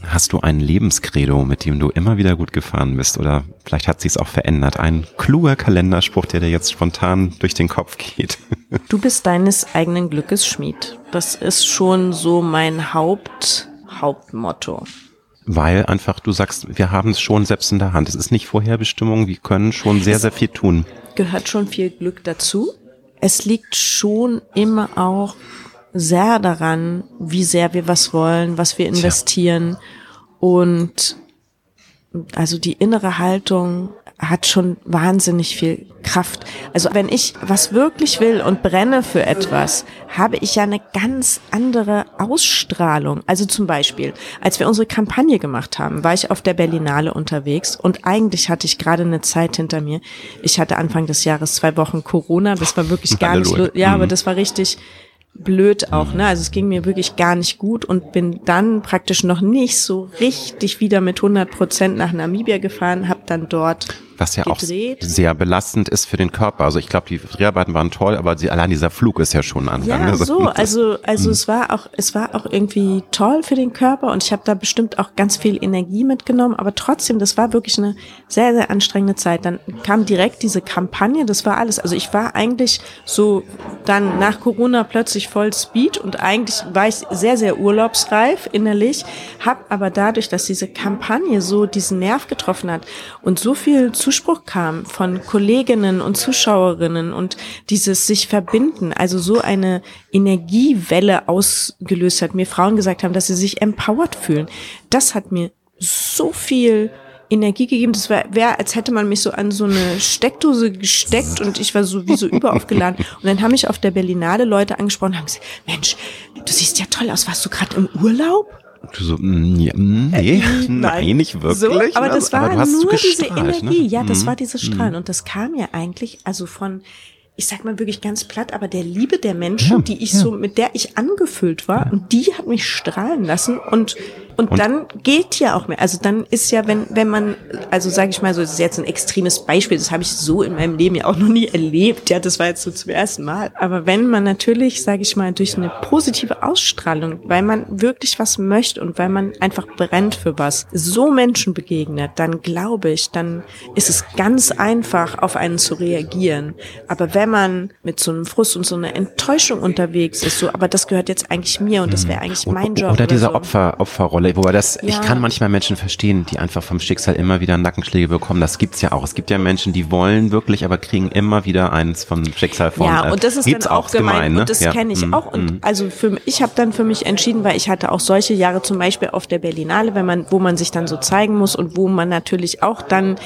[SPEAKER 3] Hast du ein Lebenskredo, mit dem du immer wieder gut gefahren bist? Oder vielleicht hat sich's auch verändert? Ein kluger Kalenderspruch, der dir jetzt spontan durch den Kopf geht.
[SPEAKER 2] Du bist deines eigenen Glückes Schmied. Das ist schon so mein Haupt, Hauptmotto.
[SPEAKER 3] Weil einfach du sagst, wir haben es schon selbst in der Hand. Es ist nicht Vorherbestimmung, wir können schon sehr, es sehr viel tun.
[SPEAKER 2] Gehört schon viel Glück dazu. Es liegt schon immer auch sehr daran, wie sehr wir was wollen, was wir investieren. Tja. Und also die innere Haltung hat schon wahnsinnig viel Kraft. Also wenn ich was wirklich will und brenne für etwas, habe ich ja eine ganz andere Ausstrahlung. Also zum Beispiel, als wir unsere Kampagne gemacht haben, war ich auf der Berlinale unterwegs und eigentlich hatte ich gerade eine Zeit hinter mir. Ich hatte Anfang des Jahres zwei Wochen Corona, das war wirklich gar Halleluja. nicht, ja, aber mhm. das war richtig, blöd auch, ne? Also es ging mir wirklich gar nicht gut und bin dann praktisch noch nicht so richtig wieder mit 100 Prozent nach Namibia gefahren, habe dann dort
[SPEAKER 3] was ja gedreht. auch sehr belastend ist für den Körper. Also ich glaube, die Dreharbeiten waren toll, aber sie, allein dieser Flug ist ja schon ein.
[SPEAKER 2] Ja, so. Also, also es war auch, es war auch irgendwie toll für den Körper und ich habe da bestimmt auch ganz viel Energie mitgenommen, aber trotzdem, das war wirklich eine sehr, sehr anstrengende Zeit. Dann kam direkt diese Kampagne, das war alles. Also ich war eigentlich so dann nach Corona plötzlich voll Speed und eigentlich war ich sehr, sehr urlaubsreif innerlich, habe aber dadurch, dass diese Kampagne so diesen Nerv getroffen hat und so viel Zuspruch kam von Kolleginnen und Zuschauerinnen und dieses sich verbinden, also so eine Energiewelle ausgelöst hat, mir Frauen gesagt haben, dass sie sich empowered fühlen. Das hat mir so viel Energie gegeben. Das wäre, wär, als hätte man mich so an so eine Steckdose gesteckt und ich war so wie so überaufgeladen. Und dann haben mich auf der Berlinale Leute angesprochen und haben gesagt, Mensch, du siehst ja toll aus. Warst du gerade im Urlaub?
[SPEAKER 3] So, mm, ja, mm, nee, äh, nein, nicht wirklich. So,
[SPEAKER 2] aber das war aber nur diese
[SPEAKER 3] ne?
[SPEAKER 2] Energie. Ne? Ja, das mhm. war dieses Strahlen. Und das kam ja eigentlich, also von, ich sag mal wirklich ganz platt, aber der Liebe der Menschen, ja, die ich ja. so, mit der ich angefüllt war, und die hat mich strahlen lassen und und, und, dann geht ja auch mehr. Also dann ist ja, wenn, wenn man, also sage ich mal so, das ist jetzt ein extremes Beispiel, das habe ich so in meinem Leben ja auch noch nie erlebt. Ja, das war jetzt so zum ersten Mal. Aber wenn man natürlich, sage ich mal, durch eine positive Ausstrahlung, weil man wirklich was möchte und weil man einfach brennt für was, so Menschen begegnet, dann glaube ich, dann ist es ganz einfach, auf einen zu reagieren. Aber wenn man mit so einem Frust und so einer Enttäuschung unterwegs ist, so, aber das gehört jetzt eigentlich mir und das wäre eigentlich mein Job.
[SPEAKER 3] Oder, oder diese so. Opfer, Opferrolle wobei das, ja. ich kann manchmal Menschen verstehen, die einfach vom Schicksal immer wieder Nackenschläge bekommen. Das gibt's ja auch. Es gibt ja Menschen, die wollen wirklich, aber kriegen immer wieder eins vom Schicksal von.
[SPEAKER 2] Ja, und das ist dann auch gemein. gemein ne? Und das ja. kenne ich mm, auch. Und mm. also für ich habe dann für mich entschieden, weil ich hatte auch solche Jahre zum Beispiel auf der Berlinale, wenn man, wo man sich dann so zeigen muss und wo man natürlich auch dann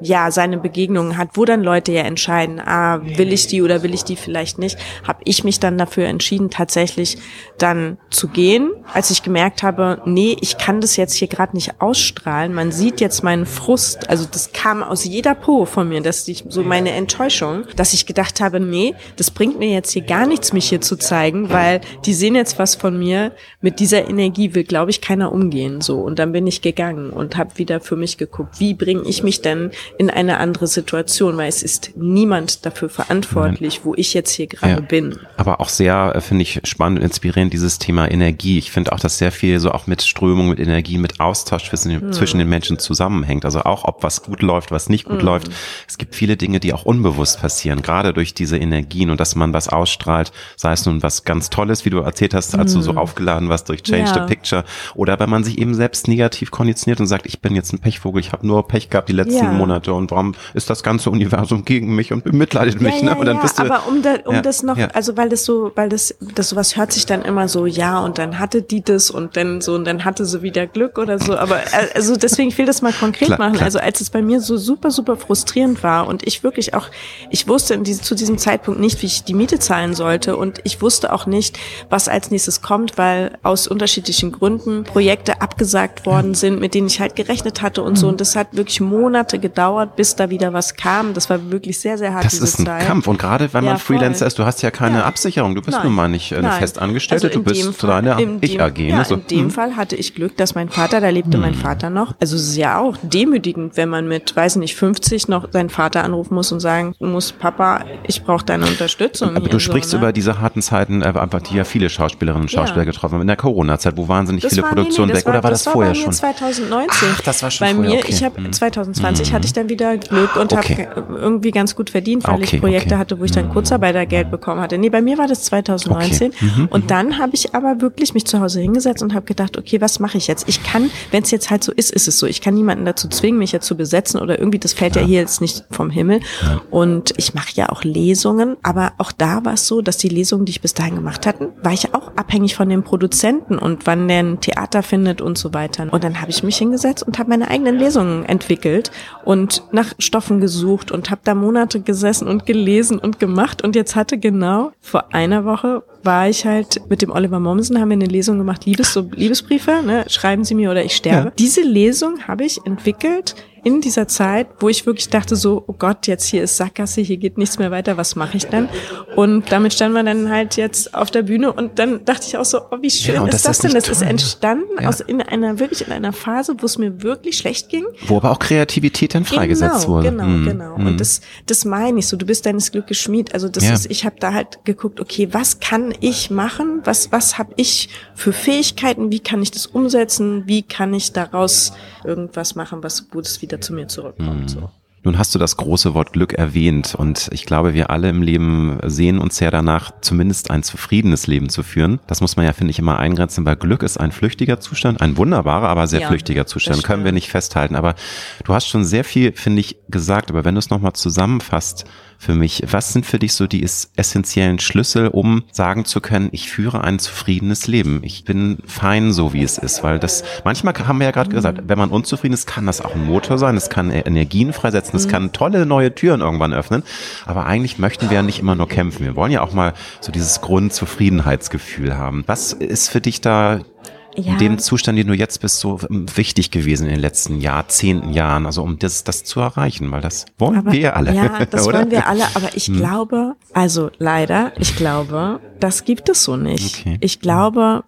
[SPEAKER 2] ja seine Begegnungen hat, wo dann Leute ja entscheiden, ah, will ich die oder will ich die vielleicht nicht, habe ich mich dann dafür entschieden, tatsächlich dann zu gehen, als ich gemerkt habe, nee, ich kann das jetzt hier gerade nicht ausstrahlen. Man sieht jetzt meinen Frust, also das kam aus jeder Po von mir, dass ich so meine Enttäuschung, dass ich gedacht habe, nee, das bringt mir jetzt hier gar nichts, mich hier zu zeigen, weil die sehen jetzt was von mir. Mit dieser Energie will, glaube ich, keiner umgehen. So und dann bin ich gegangen und habe wieder für mich geguckt, wie bringe ich mich denn in eine andere Situation, weil es ist niemand dafür verantwortlich, wo ich jetzt hier gerade ja. bin.
[SPEAKER 3] Aber auch sehr, äh, finde ich, spannend und inspirierend, dieses Thema Energie. Ich finde auch, dass sehr viel so auch mit Strömung, mit Energie, mit Austausch zwischen, hm. zwischen den Menschen zusammenhängt. Also auch, ob was gut läuft, was nicht gut hm. läuft. Es gibt viele Dinge, die auch unbewusst passieren, gerade durch diese Energien und dass man was ausstrahlt, sei es nun was ganz Tolles, wie du erzählt hast, als hm. du so hm. aufgeladen warst durch Change ja. the Picture, oder wenn man sich eben selbst negativ konditioniert und sagt, ich bin jetzt ein Pechvogel, ich habe nur Pech gehabt die letzten ja. Monate Monate und warum ist das ganze Universum gegen mich und bemitleidet mich,
[SPEAKER 2] ja,
[SPEAKER 3] ne? Und
[SPEAKER 2] dann bist du, aber um, da, um das noch, also weil das so, weil das, das sowas hört sich dann immer so, ja, und dann hatte die das und dann so, und dann hatte sie wieder Glück oder so, aber äh, also deswegen will das mal konkret klar, machen. Klar. Also als es bei mir so super, super frustrierend war und ich wirklich auch, ich wusste diese, zu diesem Zeitpunkt nicht, wie ich die Miete zahlen sollte und ich wusste auch nicht, was als nächstes kommt, weil aus unterschiedlichen Gründen Projekte abgesagt worden sind, mit denen ich halt gerechnet hatte und so mhm. und das hat wirklich Monate gedauert gedauert, bis da wieder was kam. Das war wirklich sehr, sehr hart.
[SPEAKER 3] Das ist ein Zeit. Kampf. Und gerade wenn man ja, Freelancer ist, du hast ja keine ja. Absicherung. Du bist Nein. nun mal nicht eine Nein. Festangestellte, also du bist Fall, deine Ich-AG.
[SPEAKER 2] Ja, ne? so. in dem hm. Fall hatte ich Glück, dass mein Vater, da lebte hm. mein Vater noch. Also es ist ja auch demütigend, wenn man mit, weiß nicht, 50 noch seinen Vater anrufen muss und sagen muss, Papa, ich brauche deine Unterstützung.
[SPEAKER 3] Aber du sprichst so, ne? über diese harten Zeiten, äh, die ja viele Schauspielerinnen und Schauspieler getroffen haben in der Corona-Zeit, wo wahnsinnig das viele war, Produktionen nee, weg. War, oder war das, das vorher schon?
[SPEAKER 2] 2019.
[SPEAKER 3] Ach, das war schon
[SPEAKER 2] bei
[SPEAKER 3] vorher.
[SPEAKER 2] mir. Okay. Ich habe 2020 hm. hatte ich dann wieder Glück und okay. habe irgendwie ganz gut verdient, weil okay, ich Projekte okay. hatte, wo ich dann Kurzarbeitergeld bekommen hatte. Nee, bei mir war das 2019 mhm, und mhm. dann habe ich aber wirklich mich zu Hause hingesetzt und habe gedacht, okay, was mache ich jetzt? Ich kann, wenn es jetzt halt so ist, ist es so. Ich kann niemanden dazu zwingen, mich jetzt zu besetzen oder irgendwie, das fällt ja, ja hier jetzt nicht vom Himmel. Ja. Und ich mache ja auch Lesungen, aber auch da war es so, dass die Lesungen, die ich bis dahin gemacht hatten, war ich auch abhängig von dem Produzenten und wann der ein Theater findet und so weiter. Und dann habe ich mich hingesetzt und habe meine eigenen Lesungen entwickelt und nach Stoffen gesucht und habe da Monate gesessen und gelesen und gemacht. Und jetzt hatte genau vor einer Woche war ich halt mit dem Oliver Mommsen, haben wir eine Lesung gemacht, Liebes, so Liebesbriefe, ne, schreiben Sie mir oder ich sterbe. Ja. Diese Lesung habe ich entwickelt in dieser Zeit, wo ich wirklich dachte so, oh Gott, jetzt hier ist Sackgasse, hier geht nichts mehr weiter, was mache ich denn? Und damit standen wir dann halt jetzt auf der Bühne und dann dachte ich auch so, oh, wie schön ja, ist das, das denn? Das toll. ist entstanden ja. aus in einer wirklich in einer Phase, wo es mir wirklich schlecht ging.
[SPEAKER 3] Wo aber auch Kreativität dann freigesetzt
[SPEAKER 2] genau,
[SPEAKER 3] wurde.
[SPEAKER 2] Genau, mhm. genau. Und mhm. das, das meine ich so, du bist deines Glückes Schmied. Also das ja. ist, ich habe da halt geguckt, okay, was kann ich machen? Was, was habe ich für Fähigkeiten? Wie kann ich das umsetzen? Wie kann ich daraus irgendwas machen, was, das wieder zu mir zurückkommt? Mhm. So.
[SPEAKER 3] Nun hast du das große Wort Glück erwähnt und ich glaube, wir alle im Leben sehen uns ja danach, zumindest ein zufriedenes Leben zu führen. Das muss man ja, finde ich, immer eingrenzen, weil Glück ist ein flüchtiger Zustand, ein wunderbarer, aber sehr
[SPEAKER 2] Ja,
[SPEAKER 3] flüchtiger Zustand. Können wir nicht festhalten. Aber du hast schon sehr viel, finde ich, gesagt. Aber wenn du es nochmal zusammenfasst für mich, was sind für dich so die es- essentiellen Schlüssel, um sagen zu können, ich führe ein zufriedenes Leben. Ich bin fein so, wie es ist. Weil das, manchmal haben wir ja gerade gesagt, wenn man unzufrieden ist, kann das auch ein Motor sein. Es kann Energien freisetzen. Es kann tolle neue Türen irgendwann öffnen. Aber eigentlich möchten wir ja nicht immer nur kämpfen. Wir wollen ja auch mal so dieses Grundzufriedenheitsgefühl haben. Was ist für dich da
[SPEAKER 2] Ja.
[SPEAKER 3] in dem Zustand, den du jetzt bist, so ähm, wichtig gewesen in den letzten Jahrzehnten, Jahren, also um das, das zu erreichen, weil das wollen
[SPEAKER 2] Aber,
[SPEAKER 3] wir alle,
[SPEAKER 2] Ja, das
[SPEAKER 3] oder? Hm.
[SPEAKER 2] wollen wir alle, aber ich glaube, also leider, ich glaube, das gibt es so nicht.
[SPEAKER 3] Okay.
[SPEAKER 2] Ich glaube,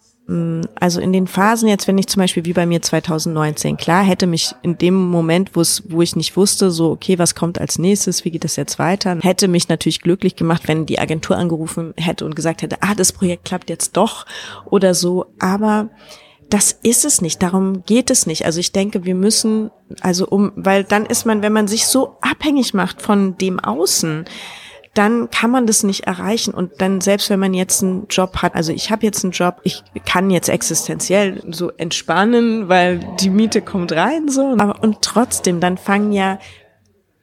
[SPEAKER 2] also in den Phasen jetzt, wenn ich zum Beispiel wie bei mir 2019, klar hätte mich in dem Moment, wo es, wo ich nicht wusste, so, okay, was kommt als nächstes, wie geht es jetzt weiter, hätte mich natürlich glücklich gemacht, wenn die Agentur angerufen hätte und gesagt hätte, ah, das Projekt klappt jetzt doch oder so, aber das ist es nicht, darum geht es nicht. Also ich denke, wir müssen, also um, weil dann ist man, wenn man sich so abhängig macht von dem Außen, dann kann man das nicht erreichen. Und dann, selbst wenn man jetzt einen Job hat, also ich habe jetzt einen Job, ich kann jetzt existenziell so entspannen, weil die Miete kommt rein, so. Aber, und trotzdem, dann fangen ja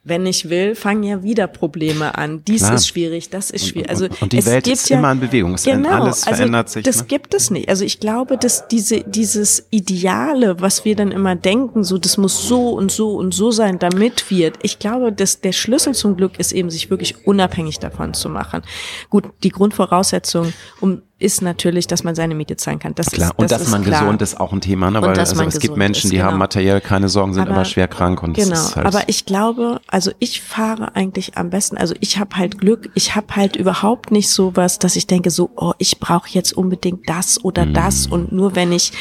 [SPEAKER 2] wenn ich will, fangen ja wieder Probleme an. Dies
[SPEAKER 3] Klar.
[SPEAKER 2] ist schwierig, das ist schwierig. Also
[SPEAKER 3] und die
[SPEAKER 2] es
[SPEAKER 3] Welt
[SPEAKER 2] gibt
[SPEAKER 3] ist
[SPEAKER 2] ja,
[SPEAKER 3] immer in Bewegung. Es
[SPEAKER 2] genau,
[SPEAKER 3] alles
[SPEAKER 2] also
[SPEAKER 3] verändert sich,
[SPEAKER 2] Das
[SPEAKER 3] ne?
[SPEAKER 2] gibt es nicht. Also ich glaube, dass diese dieses Ideale, was wir dann immer denken, so das muss so und so und so sein, damit wir. Ich glaube, dass der Schlüssel zum Glück ist eben, sich wirklich unabhängig davon zu machen. Gut, die Grundvoraussetzung um ist natürlich, dass man seine Miete zahlen kann. Das
[SPEAKER 3] Klar,
[SPEAKER 2] ist,
[SPEAKER 3] und
[SPEAKER 2] das
[SPEAKER 3] dass
[SPEAKER 2] ist
[SPEAKER 3] man
[SPEAKER 2] klar.
[SPEAKER 3] gesund ist, auch ein Thema, ne?
[SPEAKER 2] Und
[SPEAKER 3] weil also, es gibt Menschen,
[SPEAKER 2] ist,
[SPEAKER 3] die haben
[SPEAKER 2] genau.
[SPEAKER 3] materiell keine Sorgen, sind aber, schwer krank und
[SPEAKER 2] genau.
[SPEAKER 3] halt,
[SPEAKER 2] aber ich glaube, also ich fahre eigentlich am besten. Also ich habe halt Glück. Ich habe halt überhaupt nicht sowas, dass ich denke so, oh, ich brauche jetzt unbedingt das oder
[SPEAKER 3] Mhm.
[SPEAKER 2] das und nur wenn ich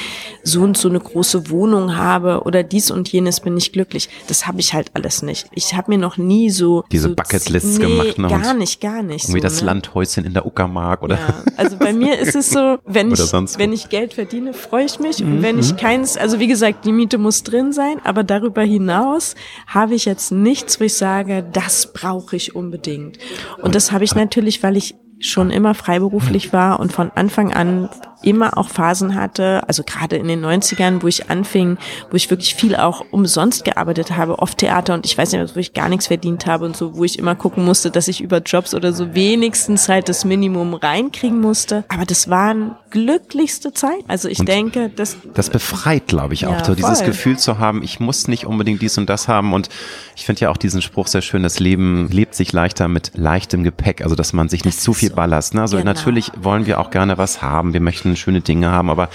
[SPEAKER 2] so und so eine große Wohnung habe oder dies und jenes bin ich glücklich. Das habe ich halt alles nicht. Ich habe mir noch nie so
[SPEAKER 3] Diese
[SPEAKER 2] so,
[SPEAKER 3] Bucketlists
[SPEAKER 2] nee,
[SPEAKER 3] gemacht, ne?
[SPEAKER 2] Gar
[SPEAKER 3] Und
[SPEAKER 2] nicht, gar nicht.
[SPEAKER 3] irgendwie
[SPEAKER 2] so,
[SPEAKER 3] das
[SPEAKER 2] ne?
[SPEAKER 3] Landhäuschen in der Uckermark oder
[SPEAKER 2] Ja, also bei mir ist es so, wenn ich, wenn ich Geld verdiene, freue ich mich.
[SPEAKER 3] Mhm,
[SPEAKER 2] Und wenn ich keins, also wie gesagt, die Miete muss drin sein, aber darüber hinaus habe ich jetzt nichts, wo ich sage, das brauche ich unbedingt. Und das habe ich natürlich, weil ich schon immer freiberuflich war und von Anfang an immer auch Phasen hatte, also gerade in den 90ern, wo ich anfing, wo ich wirklich viel auch umsonst gearbeitet habe, oft Theater und ich weiß nicht, wo ich gar nichts verdient habe und so, wo ich immer gucken musste, dass ich über Jobs oder so wenigstens halt das Minimum reinkriegen musste. Aber das waren glücklichste Zeit. Also ich denke, das
[SPEAKER 3] Das befreit, glaube ich, auch
[SPEAKER 2] Ja,
[SPEAKER 3] so dieses
[SPEAKER 2] voll.
[SPEAKER 3] Gefühl zu haben, ich muss nicht unbedingt dies und das haben. Und ich finde ja auch diesen Spruch sehr schön, das Leben lebt sich leichter mit leichtem Gepäck, also dass man sich nicht
[SPEAKER 2] Das
[SPEAKER 3] zu viel
[SPEAKER 2] so.
[SPEAKER 3] ballast. Ne? Also
[SPEAKER 2] Genau.
[SPEAKER 3] natürlich wollen wir auch gerne was haben, wir möchten schöne Dinge haben, aber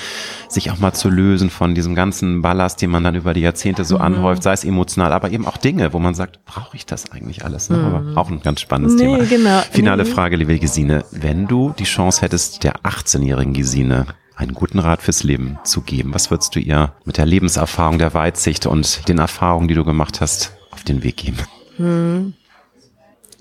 [SPEAKER 3] sich auch mal zu lösen von diesem ganzen Ballast, den man dann über die Jahrzehnte
[SPEAKER 2] Mhm.
[SPEAKER 3] so anhäuft, sei es emotional, aber eben auch Dinge, wo man sagt, brauche ich das eigentlich alles? Ne? Aber auch ein ganz spannendes
[SPEAKER 2] Mhm. Nee,
[SPEAKER 3] Thema.
[SPEAKER 2] genau.
[SPEAKER 3] Finale
[SPEAKER 2] Nee.
[SPEAKER 3] Frage, liebe Gesine. Wenn du die Chance hättest, der 18-jährigen Gesine einen guten Rat fürs Leben zu geben, was würdest du ihr mit der Lebenserfahrung, der Weitsicht und den Erfahrungen, die du gemacht hast, auf den Weg geben?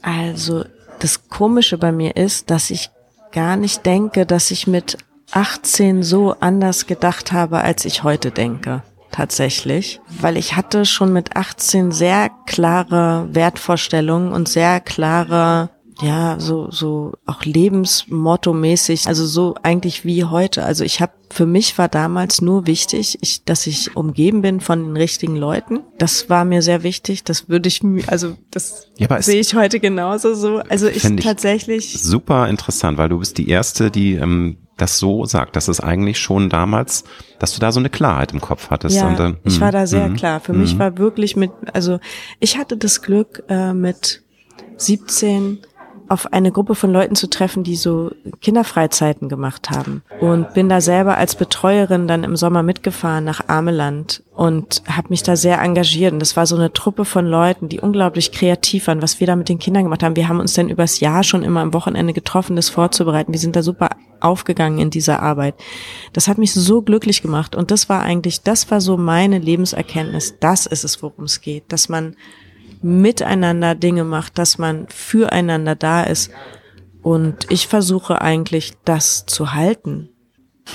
[SPEAKER 2] Also das Komische bei mir ist, dass ich gar nicht denke, dass ich mit 18 so anders gedacht habe, als ich heute denke. Tatsächlich. Weil ich hatte schon mit 18 sehr klare Wertvorstellungen und sehr klare, ja, so, so auch Lebensmotto-mäßig, also so eigentlich wie heute. Also ich habe, für mich war damals nur wichtig, ich, dass ich umgeben bin von den richtigen Leuten. Das war mir sehr wichtig. Das würde ich, mir- also das
[SPEAKER 3] Ja,
[SPEAKER 2] sehe ich heute genauso so. Also ich
[SPEAKER 3] ich
[SPEAKER 2] tatsächlich,
[SPEAKER 3] Super interessant, weil du bist die Erste, die ähm, das so sagt, dass es eigentlich schon damals, dass du da so eine Klarheit im Kopf hattest.
[SPEAKER 2] ja,
[SPEAKER 3] und, dann,
[SPEAKER 2] ich
[SPEAKER 3] hm,
[SPEAKER 2] war da sehr
[SPEAKER 3] hm,
[SPEAKER 2] klar. Für mich war wirklich mit, also ich hatte das Glück, äh, mit 17 auf eine Gruppe von Leuten zu treffen, die so Kinderfreizeiten gemacht haben. Und bin da selber als Betreuerin dann im Sommer mitgefahren nach Ameland und habe mich da sehr engagiert. Und das war so eine Truppe von Leuten, die unglaublich kreativ waren, was wir da mit den Kindern gemacht haben. Wir haben uns dann übers Jahr schon immer am Wochenende getroffen, das vorzubereiten. Wir sind da super aufgegangen in dieser Arbeit. Das hat mich so glücklich gemacht. Und das war eigentlich, das war so meine Lebenserkenntnis. Das ist es, worum es geht. Dass man miteinander Dinge macht, dass man füreinander da ist. Und ich versuche eigentlich, das zu halten.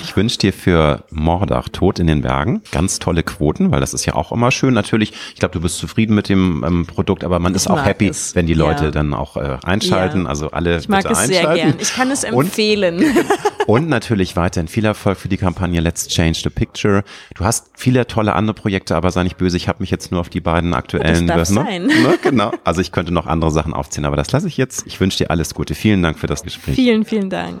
[SPEAKER 3] Ich wünsche dir für Mordach Tod in den Bergen ganz tolle Quoten, weil das ist ja auch immer schön. Natürlich, ich glaube, du bist zufrieden mit dem ähm, Produkt, aber man ist auch happy, es. wenn die Leute ja. dann auch äh, einschalten. Ja. Also alle
[SPEAKER 2] Ich mag es
[SPEAKER 3] einschalten.
[SPEAKER 2] sehr gern. Ich kann es empfehlen.
[SPEAKER 3] Und, und natürlich weiterhin viel Erfolg für die Kampagne Let's Change the Picture. Du hast viele tolle andere Projekte, aber sei nicht böse, ich habe mich jetzt nur auf die beiden aktuellen.
[SPEAKER 2] Das darf ne? sein.
[SPEAKER 3] Ne? Genau. Also ich könnte noch andere Sachen aufziehen, aber das lasse ich jetzt. Ich wünsche dir alles Gute. Vielen Dank für das Gespräch.
[SPEAKER 2] Vielen, vielen Dank.